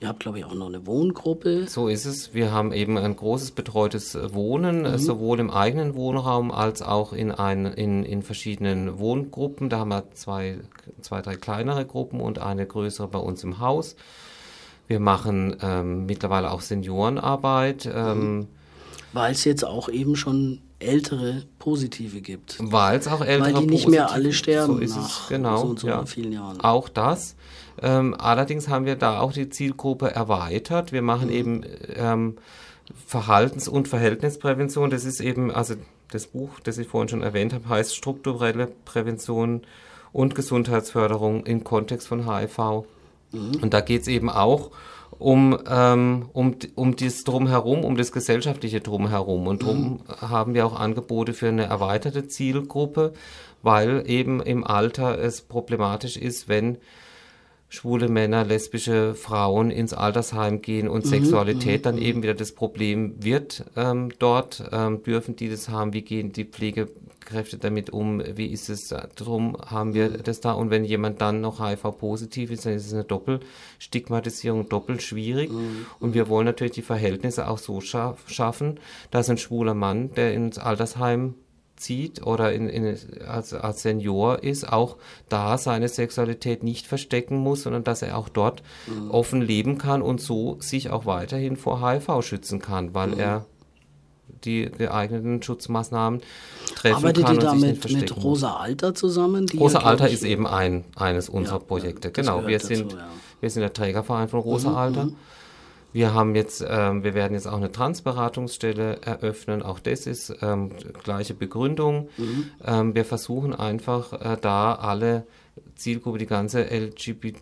Ihr habt, glaube ich, auch noch eine Wohngruppe. So ist es. Wir haben eben ein großes betreutes Wohnen, mhm. sowohl im eigenen Wohnraum als auch in, ein, in, in verschiedenen Wohngruppen. Da haben wir zwei, zwei, drei kleinere Gruppen und eine größere bei uns im Haus. Wir machen ähm, mittlerweile auch Seniorenarbeit. Ähm, Weil es jetzt auch eben schon ältere Positive gibt. Weil es auch ältere Weil die nicht mehr alle sterben so ist nach es, genau, so und so ja. vielen Jahren. Auch das. Ähm, allerdings haben wir da auch die Zielgruppe erweitert. Wir machen mhm. eben ähm, Verhaltens- und Verhältnisprävention. Das ist eben, also das Buch, das ich vorhin schon erwähnt habe, heißt strukturelle Prävention und Gesundheitsförderung im Kontext von HIV. Mhm. Und da geht es eben auch um, ähm, um, um das Drumherum, um das gesellschaftliche Drumherum. Und darum mhm. haben wir auch Angebote für eine erweiterte Zielgruppe, weil eben im Alter es problematisch ist, wenn schwule Männer, lesbische Frauen ins Altersheim gehen und mhm, Sexualität mhm, dann mhm. eben wieder das Problem wird ähm, dort. Ähm, dürfen die das haben? Wie gehen die Pflegekräfte damit um? Wie ist es? Darum haben wir das da. Und wenn jemand dann noch HIV-positiv ist, dann ist es eine Doppelstigmatisierung, doppelt schwierig. Mhm. Und wir wollen natürlich die Verhältnisse auch so schaff schaffen, dass ein schwuler Mann, der ins Altersheim zieht oder in, in, als, als Senior ist, auch da seine Sexualität nicht verstecken muss, sondern dass er auch dort mhm. offen leben kann und so sich auch weiterhin vor HIV schützen kann, weil mhm. er die geeigneten Schutzmaßnahmen treffen Arbeitet kann. Arbeitet ihr da mit, mit Rosa Alter zusammen? Rosa ja, Alter ist eben ein, eines unserer ja, Projekte. genau, wir sind, dazu, wir sind der Trägerverein von Rosa mhm, Alter. Wir haben jetzt, ähm, wir werden jetzt auch eine Transberatungsstelle eröffnen. Auch das ist ähm, gleiche Begründung. Mhm. Ähm, wir versuchen einfach äh, da alle Zielgruppe, die ganze LGBT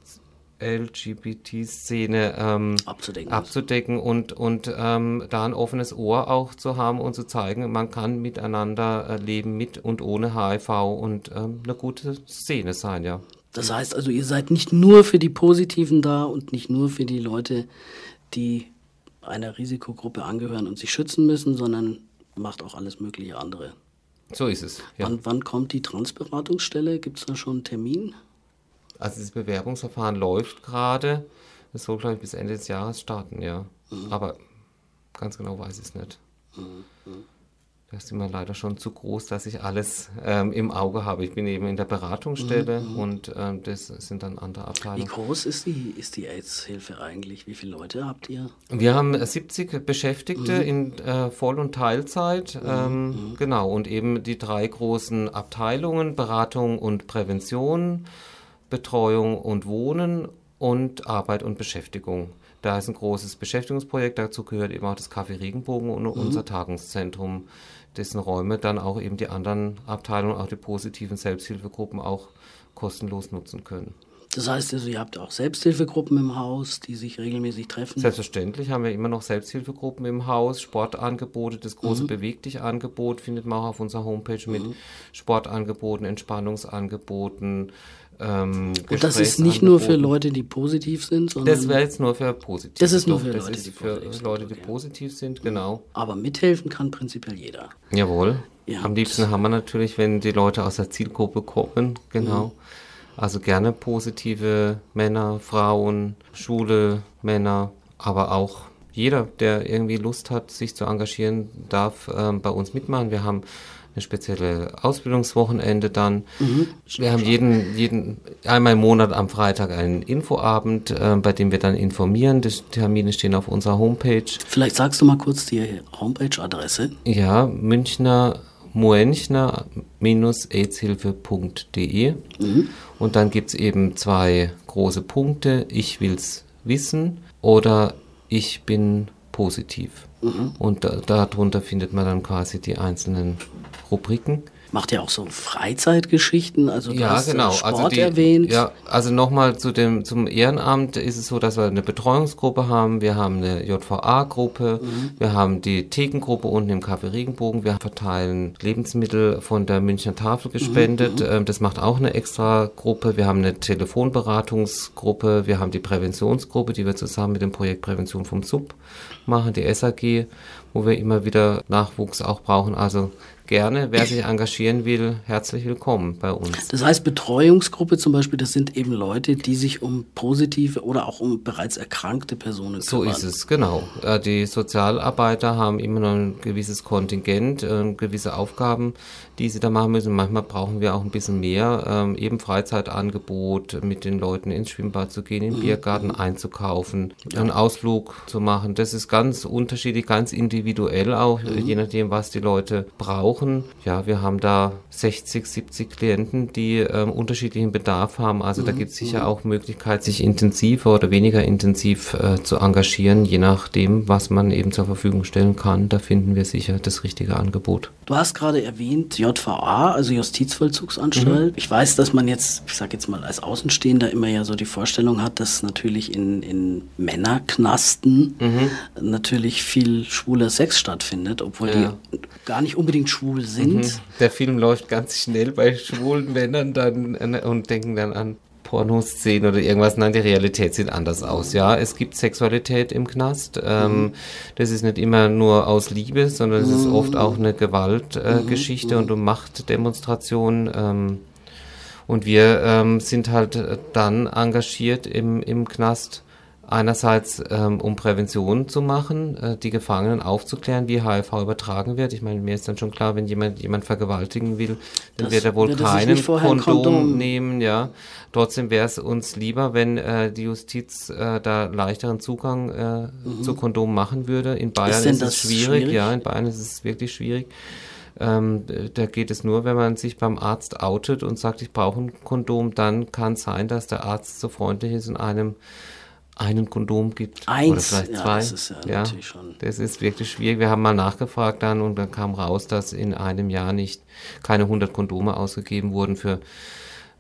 LGBT-Szene ähm, abzudecken, abzudecken und, und ähm, da ein offenes Ohr auch zu haben und zu zeigen, man kann miteinander äh, leben mit und ohne HIV und ähm, eine gute Szene sein, ja. Das heißt also, ihr seid nicht nur für die Positiven da und nicht nur für die Leute, die einer Risikogruppe angehören und sich schützen müssen, sondern macht auch alles mögliche andere. So ist es. Ja. Wann, wann kommt die Transberatungsstelle? Gibt es da schon einen Termin? Also das Bewerbungsverfahren läuft gerade. Es soll, glaube ich, bis Ende des Jahres starten, ja. Mhm. Aber ganz genau weiß ich es nicht. Mhm. Das ist immer leider schon zu groß, dass ich alles ähm, im Auge habe. Ich bin eben in der Beratungsstelle mhm. und ähm, das sind dann andere Abteilungen. Wie groß ist die, ist die AIDS-Hilfe eigentlich? Wie viele Leute habt ihr? Wir haben 70 Beschäftigte mhm. in äh, Voll- und Teilzeit. Mhm. Ähm, mhm. genau, und eben die drei großen Abteilungen, Beratung und Prävention, Betreuung und Wohnen und Arbeit und Beschäftigung. Da ist ein großes Beschäftigungsprojekt, dazu gehört eben auch das Café Regenbogen und mhm. unser Tagungszentrum dessen Räume dann auch eben die anderen Abteilungen, auch die positiven Selbsthilfegruppen auch kostenlos nutzen können. Das heißt also, ihr habt auch Selbsthilfegruppen im Haus, die sich regelmäßig treffen? Selbstverständlich haben wir immer noch Selbsthilfegruppen im Haus, Sportangebote, das große mhm. Beweg dich Angebot findet man auch auf unserer Homepage mhm. mit Sportangeboten, Entspannungsangeboten, ähm, und das ist nicht nur für Leute, die positiv sind, sondern. Das wäre jetzt nur für positiv. Das ist nur für, Leute, ist für positiv Leute, die okay. positiv sind, genau. Aber mithelfen kann prinzipiell jeder. Jawohl. Ihr Am liebsten haben wir natürlich, wenn die Leute aus der Zielgruppe kommen, genau. Mhm. Also gerne positive Männer, Frauen, schwule Männer, aber auch jeder, der irgendwie Lust hat, sich zu engagieren, darf ähm, bei uns mitmachen. Wir haben eine spezielle Ausbildungswochenende dann. Mhm. Wir haben jeden, jeden, einmal im Monat am Freitag einen Infoabend, äh, bei dem wir dann informieren. Die Termine stehen auf unserer Homepage. Vielleicht sagst du mal kurz die Homepage-Adresse. Ja, Münchner moenchner-aidshilfe.de mhm. und dann gibt es eben zwei große Punkte. Ich will's wissen oder ich bin positiv. Mhm. Und da, darunter findet man dann quasi die einzelnen Rubriken. Macht ja auch so Freizeitgeschichten, also du ja, hast genau. Sport also die, erwähnt. Ja, also nochmal zu dem, zum Ehrenamt ist es so, dass wir eine Betreuungsgruppe haben, wir haben eine JVA-Gruppe, mhm. wir haben die Thekengruppe unten im Café Regenbogen, wir verteilen Lebensmittel von der Münchner Tafel gespendet, mhm. mhm. das macht auch eine extra Gruppe, wir haben eine Telefonberatungsgruppe, wir haben die Präventionsgruppe, die wir zusammen mit dem Projekt Prävention vom Sub machen, die SAG, wo wir immer wieder Nachwuchs auch brauchen, also gerne, wer sich engagieren will, herzlich willkommen bei uns. Das heißt, Betreuungsgruppe zum Beispiel, das sind eben Leute, die sich um positive oder auch um bereits erkrankte Personen kümmern. So ist es, genau. Äh, die Sozialarbeiter haben immer noch ein gewisses Kontingent, äh, gewisse Aufgaben, die sie da machen müssen. Manchmal brauchen wir auch ein bisschen mehr, ähm, eben Freizeitangebot, mit den Leuten ins Schwimmbad zu gehen, in den mhm. Biergarten einzukaufen, einen Ausflug zu machen. Das ist ganz unterschiedlich, ganz individuell auch, mhm. je nachdem, was die Leute brauchen. Ja, wir haben da 60, 70 Klienten, die ähm, unterschiedlichen Bedarf haben. Also mhm. da gibt es sicher mhm. auch Möglichkeit, sich intensiver oder weniger intensiv äh, zu engagieren, je nachdem, was man eben zur Verfügung stellen kann. Da finden wir sicher das richtige Angebot. Du hast gerade erwähnt, JVA, also Justizvollzugsanstalt. Mhm. Ich weiß, dass man jetzt, ich sage jetzt mal als Außenstehender immer ja so die Vorstellung hat, dass natürlich in, in Männerknasten mhm. natürlich viel schwuler Sex stattfindet, obwohl ja. die gar nicht unbedingt schwul sind. Mhm. Der Film läuft ganz schnell bei schwulen Männern dann äh, und denken dann an Pornoszenen oder irgendwas. Nein, die Realität sieht anders aus. Ja, es gibt Sexualität im Knast. Ähm, mhm. Das ist nicht immer nur aus Liebe, sondern es ist oft auch eine Gewaltgeschichte äh, mhm. und um Machtdemonstration. Ähm, und wir ähm, sind halt dann engagiert im, im Knast Einerseits, ähm, um Prävention zu machen, äh, die Gefangenen aufzuklären, wie HIV übertragen wird. Ich meine, mir ist dann schon klar, wenn jemand jemand vergewaltigen will, dann das wird er wohl keinen Kondom, Kondom, nehmen, ja. Trotzdem wäre es uns lieber, wenn äh, die Justiz äh, da leichteren Zugang äh, mhm. zu Kondom machen würde. In Bayern ist, ist es schwierig, schwierig, ja, in Bayern ist es wirklich schwierig. Ähm, da geht es nur, wenn man sich beim Arzt outet und sagt, ich brauche ein Kondom, dann kann es sein, dass der Arzt so freundlich ist und einem einen Kondom gibt. Eins, oder vielleicht ja, zwei. Das ist ja, ja, natürlich schon. Das ist wirklich schwierig. Wir haben mal nachgefragt dann und dann kam raus, dass in einem Jahr nicht keine 100 Kondome ausgegeben wurden für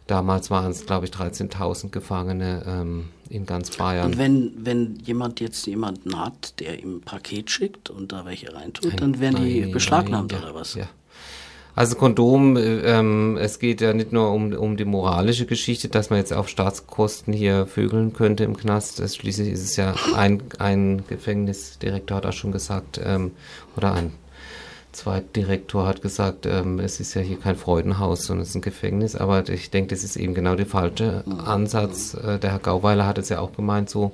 Damals waren es, glaube ich, 13.000 Gefangene ähm, in ganz Bayern. Und wenn, wenn jemand jetzt jemanden hat, der ihm ein Paket schickt und da welche reintut, dann werden die beschlagnahmt nein, ja, oder was? Ja. Also Kondom, ähm, es geht ja nicht nur um, um die moralische Geschichte, dass man jetzt auf Staatskosten hier vögeln könnte im Knast. Es, schließlich ist es ja ein, ein Gefängnisdirektor hat auch schon gesagt, ähm, oder ein Zweitdirektor hat gesagt, ähm, es ist ja hier kein Freudenhaus, sondern es ist ein Gefängnis. Aber ich denke, das ist eben genau der falsche Ansatz. Äh, der Herr Gauweiler hat es ja auch gemeint, so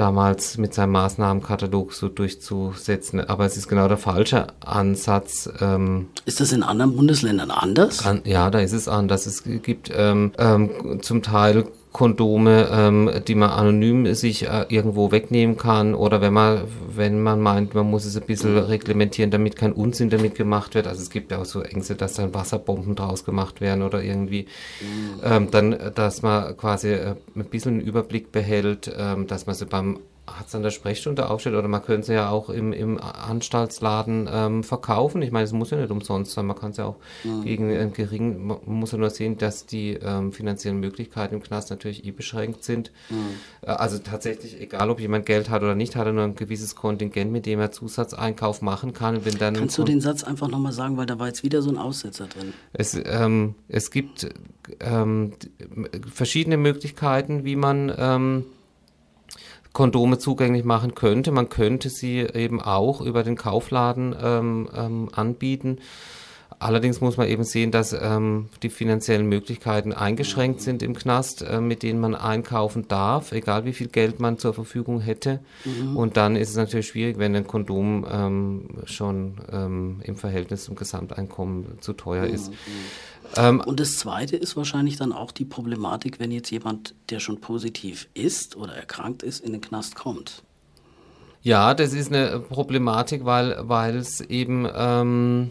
damals mit seinem Maßnahmenkatalog so durchzusetzen. Aber es ist genau der falsche Ansatz. Ähm, ist das in anderen Bundesländern anders? An, ja, da ist es anders. Es gibt ähm, ähm, zum Teil Kondome, ähm, die man anonym sich äh, irgendwo wegnehmen kann oder wenn man, wenn man meint, man muss es ein bisschen reglementieren, damit kein Unsinn damit gemacht wird. Also es gibt ja auch so Ängste, dass dann Wasserbomben draus gemacht werden oder irgendwie, mhm. ähm, dann, dass man quasi äh, ein bisschen einen Überblick behält, ähm, dass man sie beim hat es an der Sprechstunde aufstellt oder man könnte sie ja auch im, im Anstaltsladen ähm, verkaufen. Ich meine, es muss ja nicht umsonst sein, man kann es ja auch mhm. gegen einen geringen, man muss ja nur sehen, dass die ähm, finanziellen Möglichkeiten im Knast natürlich eh beschränkt sind. Mhm. Äh, also tatsächlich, egal ob jemand Geld hat oder nicht, hat er nur ein gewisses Kontingent, mit dem er Zusatzeinkauf machen kann. Wenn dann Kannst du den Satz einfach nochmal sagen, weil da war jetzt wieder so ein Aussetzer drin. Es, ähm, es gibt ähm, verschiedene Möglichkeiten, wie man ähm, Kondome zugänglich machen könnte. Man könnte sie eben auch über den Kaufladen ähm, ähm, anbieten. allerdings muss man eben sehen, dass ähm, die finanziellen Möglichkeiten eingeschränkt sind im Knast, äh, mit denen man einkaufen darf, egal wie viel Geld man zur Verfügung hätte. Mhm. Und dann ist es natürlich schwierig, wenn ein Kondom ähm, schon ähm, im Verhältnis zum Gesamteinkommen zu teuer ist. Ähm, und das Zweite ist wahrscheinlich dann auch die Problematik, wenn jetzt jemand, der schon positiv ist oder erkrankt ist, in den Knast kommt. Ja, das ist eine Problematik, weil weil es eben ähm,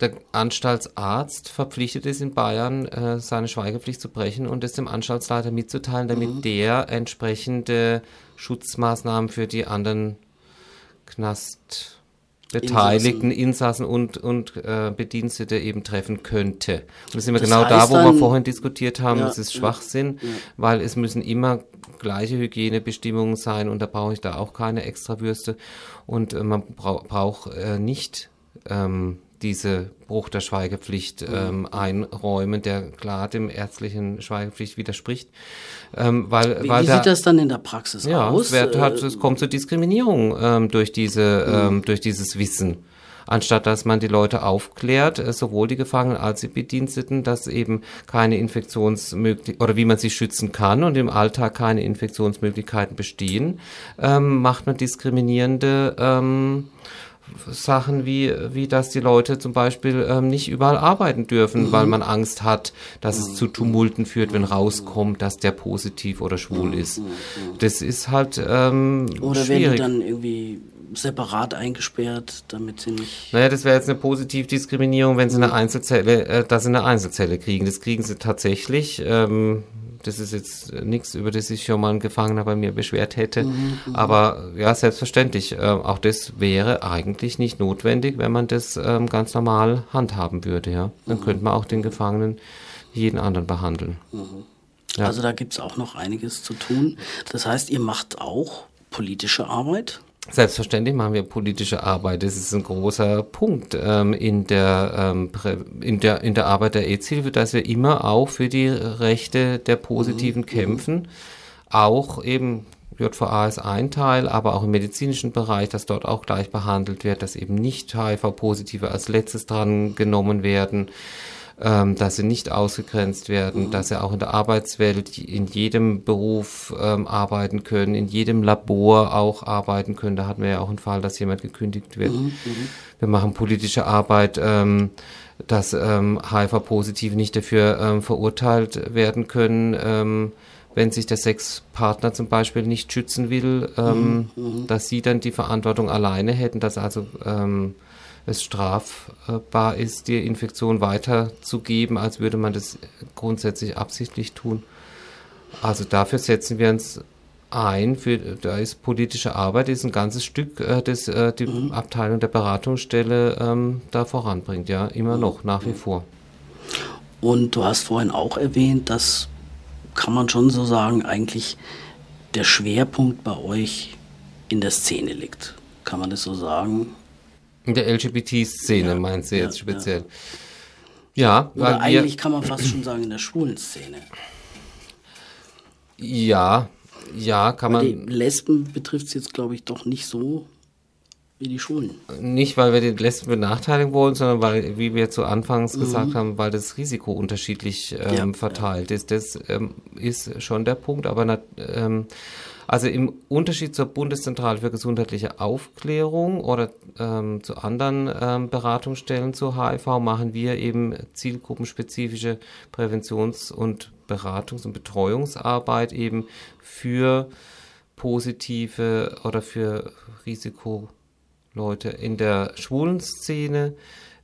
der Anstaltsarzt verpflichtet ist in Bayern, äh, seine Schweigepflicht zu brechen und es dem Anstaltsleiter mitzuteilen, damit mhm. der entsprechende Schutzmaßnahmen für die anderen Knast Beteiligten, Insassen, Insassen und, und äh, Bedienstete eben treffen könnte. Und das sind wir das genau da, wo dann, wir vorhin diskutiert haben, ja, das ist Schwachsinn, ja, ja. weil es müssen immer gleiche Hygienebestimmungen sein und da brauche ich da auch keine Extrawürste und äh, man bra braucht äh, nicht ähm, diese Bruch der Schweigepflicht mhm. ähm, einräumen, der klar dem ärztlichen Schweigepflicht widerspricht. Ähm, weil, wie weil wie da, sieht das dann in der Praxis ja, aus? Es, wird, hat, es kommt zur Diskriminierung ähm, durch, diese, mhm. ähm, durch dieses Wissen anstatt dass man die Leute aufklärt, äh, sowohl die Gefangenen als die Bediensteten, dass eben keine Infektionsmöglichkeiten oder wie man sie schützen kann und im Alltag keine Infektionsmöglichkeiten bestehen, ähm, macht man diskriminierende ähm, Sachen wie, wie dass die Leute zum Beispiel ähm, nicht überall arbeiten dürfen, mhm. weil man Angst hat, dass es zu Tumulten führt, wenn rauskommt, dass der positiv oder schwul mhm. ist. Das ist halt ähm, Oder schwierig. werden die dann irgendwie separat eingesperrt, damit sie nicht... Naja, das wäre jetzt eine Positivdiskriminierung, wenn sie eine Einzelzelle, äh, dass sie eine Einzelzelle kriegen. Das kriegen sie tatsächlich. Ähm, das ist jetzt nichts, über das sich schon mal ein Gefangener bei mir beschwert hätte. Mhm, mhm, Aber ja, selbstverständlich. Äh, auch das wäre eigentlich nicht notwendig, wenn man das ähm, ganz normal handhaben würde. Ja, dann mhm. könnte man auch den Gefangenen wie jeden anderen behandeln. Mhm. Ja. Also da gibt es auch noch einiges zu tun. Das heißt, ihr macht auch politische Arbeit? Selbstverständlich machen wir politische Arbeit. Das ist ein großer Punkt ähm, in, der, ähm, in, der, in der Arbeit der AIDS-Hilfe, dass wir immer auch für die Rechte der Positiven mhm. kämpfen. Auch eben JVA ist ein Teil, aber auch im medizinischen Bereich, dass dort auch gleich behandelt wird, dass eben nicht HIV-Positive als letztes dran genommen werden ähm, dass sie nicht ausgegrenzt werden, mhm. dass sie auch in der Arbeitswelt in jedem Beruf ähm, arbeiten können, in jedem Labor auch arbeiten können. Da hatten wir ja auch einen Fall, dass jemand gekündigt wird. Mhm. mhm. Wir machen politische Arbeit. Ähm, dass ähm, HIV-Positive nicht dafür ähm, verurteilt werden können, ähm, wenn sich der Sexpartner zum Beispiel nicht schützen will, ähm, mhm, mhm. dass sie dann die Verantwortung alleine hätten, dass also ähm, es strafbar ist, die Infektion weiterzugeben, als würde man das grundsätzlich absichtlich tun. Also dafür setzen wir uns ein, für, da ist politische Arbeit, ist ein ganzes Stück, äh, das äh, die mhm. Abteilung der Beratungsstelle ähm, da voranbringt, ja, immer mhm. noch, nach wie vor. Und du hast vorhin auch erwähnt, dass kann man schon so sagen, eigentlich der Schwerpunkt bei euch in der Szene liegt. Kann man das so sagen? In der LGBT-Szene ja, meinst du jetzt ja, speziell? Ja, ja Oder eigentlich kann man fast schon sagen in der schwulen Szene. Ja, ja, kann weil man. Die Lesben betrifft es jetzt, glaube ich, doch nicht so wie die Schwulen. Nicht, weil wir die Lesben benachteiligen wollen, sondern weil, wie wir zu Anfangs mhm. gesagt haben, weil das Risiko unterschiedlich ähm, verteilt ist. Das ähm, ist schon der Punkt, aber ähm, also im Unterschied zur Bundeszentrale für gesundheitliche Aufklärung oder ähm, zu anderen ähm, Beratungsstellen zu HIV machen wir eben zielgruppenspezifische Präventions- und Beratungs- und Betreuungsarbeit eben für positive oder für Risikoleute in der schwulen Szene,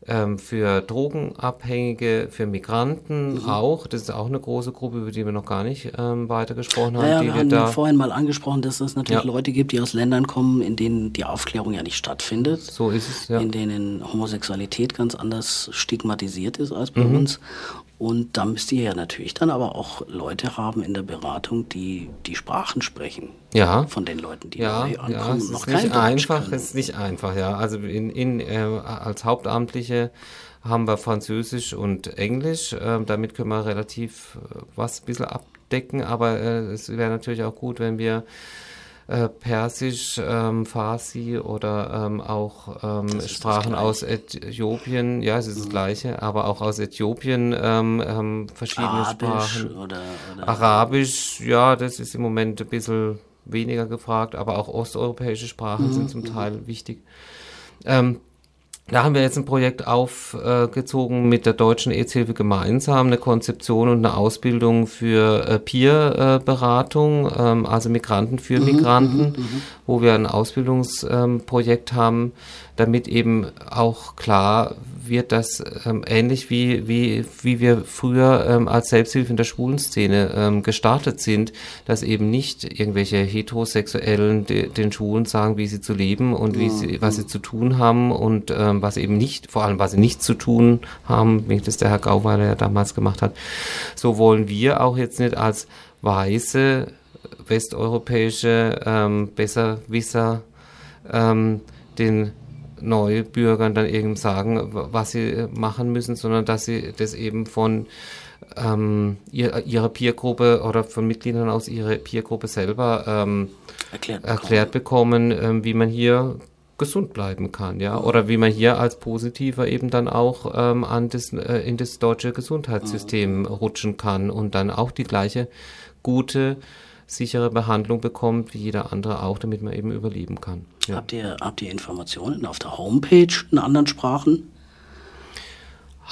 ähm, für Drogenabhängige, für Migranten mhm. auch. Das ist auch eine große Gruppe, über die wir noch gar nicht ähm, weiter gesprochen haben. Naja, wir haben da vorhin mal angesprochen, dass es natürlich ja. Leute gibt, die aus Ländern kommen, in denen die Aufklärung ja nicht stattfindet. So ist es, ja. In denen Homosexualität ganz anders stigmatisiert ist als bei mhm. uns. Und da müsst ihr ja natürlich dann aber auch Leute haben in der Beratung, die die Sprachen sprechen. Ja. Von den Leuten, die ja, neu ankommen. Ja, es noch ist nicht einfach, es ist nicht einfach, ja. Also in, in, äh, als Hauptamtliche haben wir Französisch und Englisch. Äh, damit können wir relativ äh, was ein bisschen abdecken, aber äh, es wäre natürlich auch gut, wenn wir äh, Persisch, ähm, Farsi oder ähm, auch ähm, Sprachen aus Äthiopien, ja, es ist mhm. das gleiche, aber auch aus Äthiopien ähm, ähm, verschiedene Arabisch Sprachen. Oder, oder Arabisch, ja, das ist im Moment ein bisschen weniger gefragt, aber auch osteuropäische Sprachen mhm. sind zum Teil wichtig. Ähm, da haben wir jetzt ein Projekt aufgezogen mit der Deutschen EZ-Hilfe gemeinsam, eine Konzeption und eine Ausbildung für äh, Peer-Beratung, ähm, also Migranten für mhm, Migranten, mhm, mhm. wo wir ein Ausbildungsprojekt haben, damit eben auch klar wird, dass ähm, ähnlich wie, wie, wie wir früher ähm, als Selbsthilfe in der schwulen Szene ähm, gestartet sind, dass eben nicht irgendwelche Heterosexuellen de, den Schwulen sagen, wie sie zu leben und wie sie, was sie zu tun haben und ähm, was eben nicht, vor allem was sie nicht zu tun haben, wie das der Herr Gauweiler ja damals gemacht hat. So wollen wir auch jetzt nicht als weiße westeuropäische ähm, Besserwisser ähm, den Neubürgern dann eben sagen, was sie machen müssen, sondern dass sie das eben von ähm, ihr, ihrer Peergruppe oder von Mitgliedern aus ihrer Peergruppe selber ähm, erklärt bekommen, erklärt bekommen ähm, wie man hier gesund bleiben kann, ja, oder wie man hier als Positiver eben dann auch ähm, an das, äh, in das deutsche Gesundheitssystem mhm. rutschen kann und dann auch die gleiche gute sichere Behandlung bekommt, wie jeder andere auch, damit man eben überleben kann. Ja. Habt, ihr, habt ihr Informationen auf der Homepage in anderen Sprachen?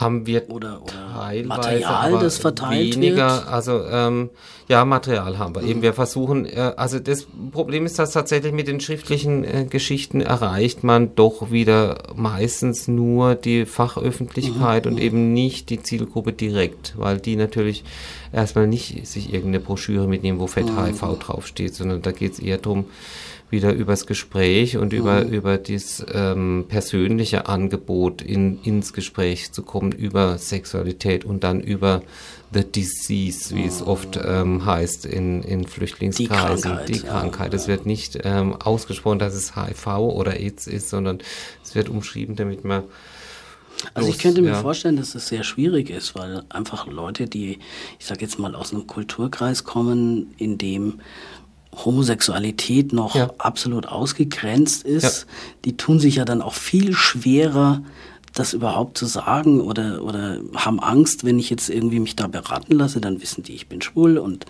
haben wir oder, oder Material, das verteilt weniger, wird? Also ähm, ja, Material haben wir. Mhm. Eben wir versuchen, äh, also das Problem ist, dass tatsächlich mit den schriftlichen äh, Geschichten erreicht man doch wieder meistens nur die Fachöffentlichkeit mhm. und eben nicht die Zielgruppe direkt, weil die natürlich erstmal nicht sich irgendeine Broschüre mitnehmen, wo Fett mhm. HIV draufsteht, sondern da geht es eher darum, wieder übers Gespräch und über, mhm. über das ähm, persönliche Angebot in, ins Gespräch zu kommen, über Sexualität und dann über the disease, wie mhm. es oft ähm, heißt in, in Flüchtlingskreisen. Die Krankheit. Die Krankheit. Ja, es wird nicht ähm, ausgesprochen, dass es HIV oder AIDS ist, sondern es wird umschrieben, damit man also ich könnte mir ja. vorstellen, dass es sehr schwierig ist, weil einfach Leute, die, ich sage jetzt mal, aus einem Kulturkreis kommen, in dem Homosexualität noch ja. absolut ausgegrenzt ist, ja. die tun sich ja dann auch viel schwerer, das überhaupt zu sagen oder, oder haben Angst, wenn ich jetzt irgendwie mich da beraten lasse, dann wissen die, ich bin schwul und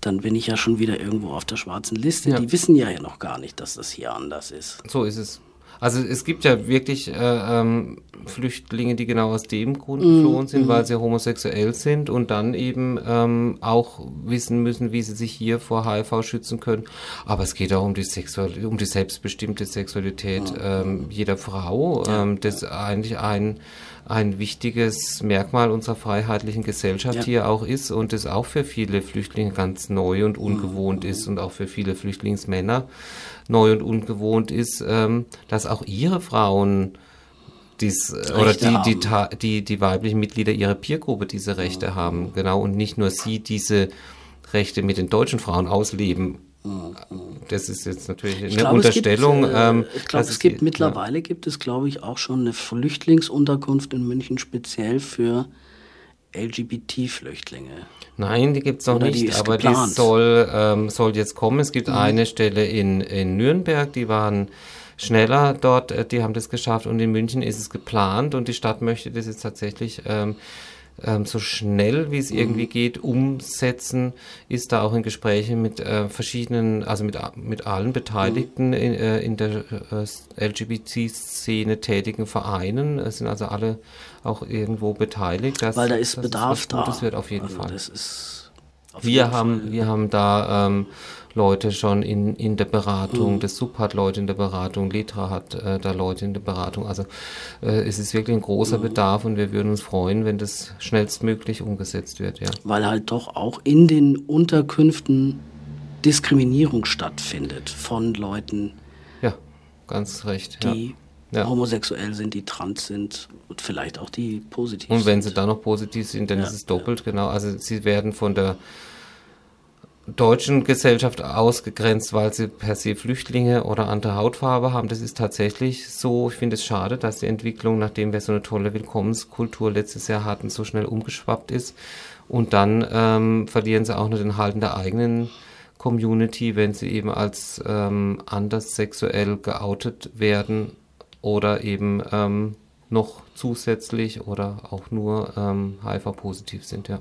dann bin ich ja schon wieder irgendwo auf der schwarzen Liste. Ja. Die wissen ja noch gar nicht, dass das hier anders ist. So ist es. Also es gibt ja wirklich äh, ähm, Flüchtlinge, die genau aus dem Grund mhm. geflohen sind, weil mhm. sie homosexuell sind und dann eben ähm, auch wissen müssen, wie sie sich hier vor HIV schützen können. Aber es geht auch um die Sexualität, um die selbstbestimmte Sexualität mhm. ähm, jeder Frau. Ähm, das eigentlich ein ein wichtiges Merkmal unserer freiheitlichen Gesellschaft ja. hier auch ist und es auch für viele Flüchtlinge ganz neu und ungewohnt mhm. ist und auch für viele Flüchtlingsmänner neu und ungewohnt ist, ähm, dass auch ihre Frauen dies, äh, oder die, die, die, die, weiblichen Mitglieder ihrer Peergruppe diese Rechte mhm. haben, genau, und nicht nur sie diese Rechte mit den deutschen Frauen ausleben. Mhm. Das ist jetzt natürlich eine glaube, Unterstellung. Gibt, äh, ähm, ich glaube, es gibt mittlerweile ja. gibt es, glaube ich, auch schon eine Flüchtlingsunterkunft in München speziell für LGBT-Flüchtlinge. Nein, die gibt es noch Oder nicht, die aber geplant. die soll, ähm, soll jetzt kommen. Es gibt mhm. eine Stelle in, in Nürnberg, die waren schneller dort, äh, die haben das geschafft und in München ist es geplant und die Stadt möchte das jetzt tatsächlich ähm, ähm, so schnell wie es mhm. irgendwie geht umsetzen, ist da auch in Gesprächen mit äh, verschiedenen, also mit, mit allen Beteiligten mhm. in, äh, in der äh, LGBT-Szene tätigen Vereinen. Es sind also alle auch irgendwo beteiligt. Das, Weil da ist Bedarf ist da. Das wird auf jeden also Fall. wir haben, Fall. wir haben da ähm, Leute schon in, in der Beratung, mhm. das Sub hat Leute in der Beratung, Letra hat äh, da Leute in der Beratung. Also äh, es ist wirklich ein großer mhm. Bedarf und wir würden uns freuen, wenn das schnellstmöglich umgesetzt wird, ja. Weil halt doch auch in den Unterkünften Diskriminierung stattfindet von Leuten. Ja, ganz recht. Die ja. Ja. homosexuell sind, die trans sind und vielleicht auch die positiv sind. Und wenn sind. sie dann noch positiv sind, dann ja. ist es doppelt, genau. Also sie werden von der deutschen Gesellschaft ausgegrenzt, weil sie per se Flüchtlinge oder andere Hautfarbe haben. Das ist tatsächlich so. Ich finde es schade, dass die Entwicklung, nachdem wir so eine tolle Willkommenskultur letztes Jahr hatten, so schnell umgeschwappt ist. Und dann ähm, verlieren sie auch nur den Halten der eigenen Community, wenn sie eben als ähm, anders sexuell geoutet werden oder eben ähm, noch zusätzlich oder auch nur ähm, HIV-positiv sind, ja.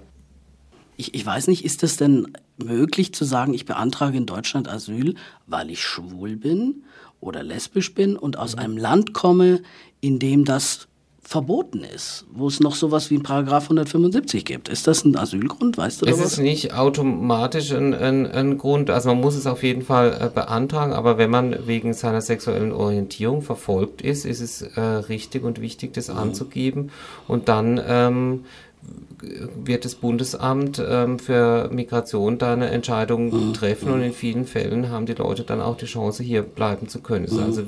Ich, ich weiß nicht, ist es denn möglich zu sagen, ich beantrage in Deutschland Asyl, weil ich schwul bin oder lesbisch bin und aus mhm. einem Land komme, in dem das verboten ist, wo es noch sowas wie ein Paragraph 175 gibt. Ist das ein Asylgrund, weißt du Es ist nicht automatisch ein, ein, ein, Grund, also man muss es auf jeden Fall äh, beantragen, aber wenn man wegen seiner sexuellen Orientierung verfolgt ist, ist es äh, richtig und wichtig, das mhm. anzugeben und dann ähm, wird das Bundesamt ähm, für Migration da eine Entscheidung mhm. treffen und in vielen Fällen haben die Leute dann auch die Chance, hier bleiben zu können. Es ist also mhm.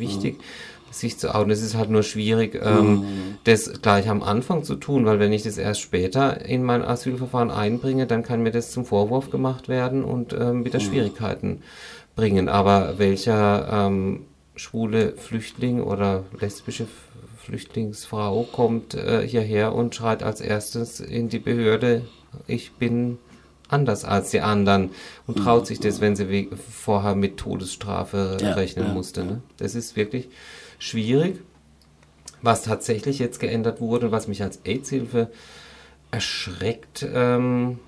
Sich zu outen. Es ist halt nur schwierig, ähm, mhm. das gleich am Anfang zu tun, weil wenn ich das erst später in mein Asylverfahren einbringe, dann kann mir das zum Vorwurf gemacht werden und ähm, wieder mhm. Schwierigkeiten bringen. Aber welcher ähm, schwule Flüchtling oder lesbische Flüchtlingsfrau kommt äh, hierher und schreit als erstes in die Behörde, ich bin anders als die anderen und traut mhm. sich das, wenn sie vorher mit Todesstrafe ja, rechnen ja, musste. Ne? Das ist wirklich schwierig. Was tatsächlich jetzt geändert wurde, was mich als AIDS-Hilfe erschreckt, ähm,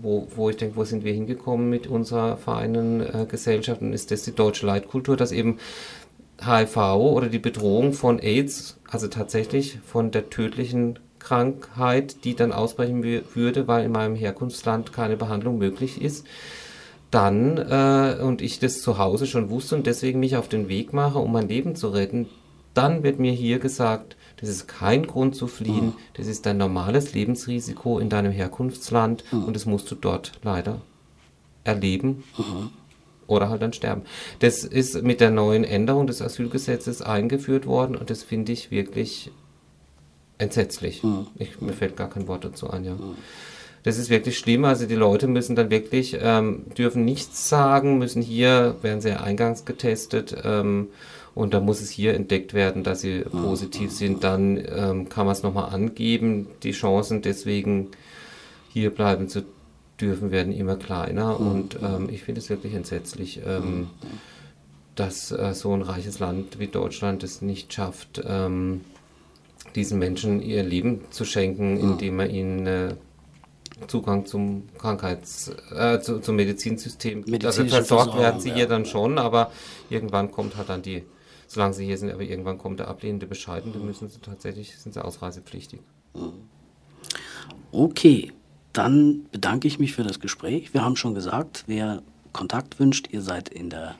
wo, wo ich denke, wo sind wir hingekommen mit unserer vereinen äh, Gesellschaft, und ist das die deutsche Leitkultur, dass eben HIV oder die Bedrohung von AIDS, also tatsächlich von der tödlichen Krankheit, die dann ausbrechen würde, weil in meinem Herkunftsland keine Behandlung möglich ist, dann, äh, und ich das zu Hause schon wusste und deswegen mich auf den Weg mache, um mein Leben zu retten, dann wird mir hier gesagt, das ist kein Grund zu fliehen, mhm. das ist dein normales Lebensrisiko in deinem Herkunftsland mhm. und das musst du dort leider erleben mhm. oder halt dann sterben. Das ist mit der neuen Änderung des Asylgesetzes eingeführt worden und das finde ich wirklich entsetzlich. Mhm. Ich, mir fällt gar kein Wort dazu ein, ja. Mhm. Das ist wirklich schlimm. Also die Leute müssen dann wirklich, ähm, dürfen nichts sagen, müssen hier, werden sie ja eingangs getestet ähm, und da muss es hier entdeckt werden, dass sie positiv sind. Dann ähm, kann man es nochmal angeben. Die Chancen deswegen hier bleiben zu dürfen werden immer kleiner und ähm, ich finde es wirklich entsetzlich, ähm, dass äh, so ein reiches Land wie Deutschland es nicht schafft, ähm, diesen Menschen ihr Leben zu schenken, indem man ihnen äh, Zugang zum Krankheits-, äh, zu, zum Medizinsystem. Also versorgt werden sie ja. hier dann schon, aber irgendwann kommt halt dann die, solange sie hier sind, aber irgendwann kommt der ablehnende Bescheid und dann müssen sie tatsächlich, sind sie ausreisepflichtig. Okay, dann bedanke ich mich für das Gespräch. Wir haben schon gesagt, wer Kontakt wünscht, ihr seid in der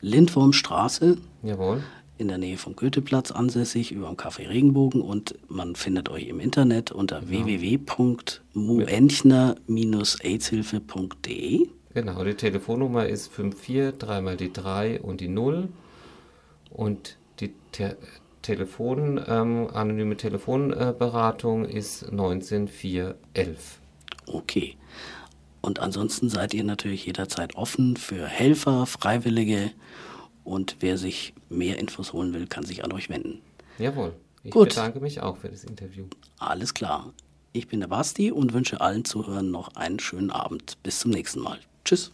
Lindwurmstraße. Jawohl in der Nähe vom Goetheplatz ansässig über dem Café Regenbogen und man findet euch im Internet unter genau. www.muenchner-aidshilfe.de. Genau, die Telefonnummer ist 54, dreimal die 3 und die 0 und die Te Telefon, ähm, anonyme Telefonberatung ist 19411. Okay. Und ansonsten seid ihr natürlich jederzeit offen für Helfer, Freiwillige und wer sich mehr Infos holen will, kann sich an euch wenden. Jawohl. Ich Gut. bedanke mich auch für das Interview. Alles klar. Ich bin der Basti und wünsche allen Zuhörern noch einen schönen Abend. Bis zum nächsten Mal. Tschüss.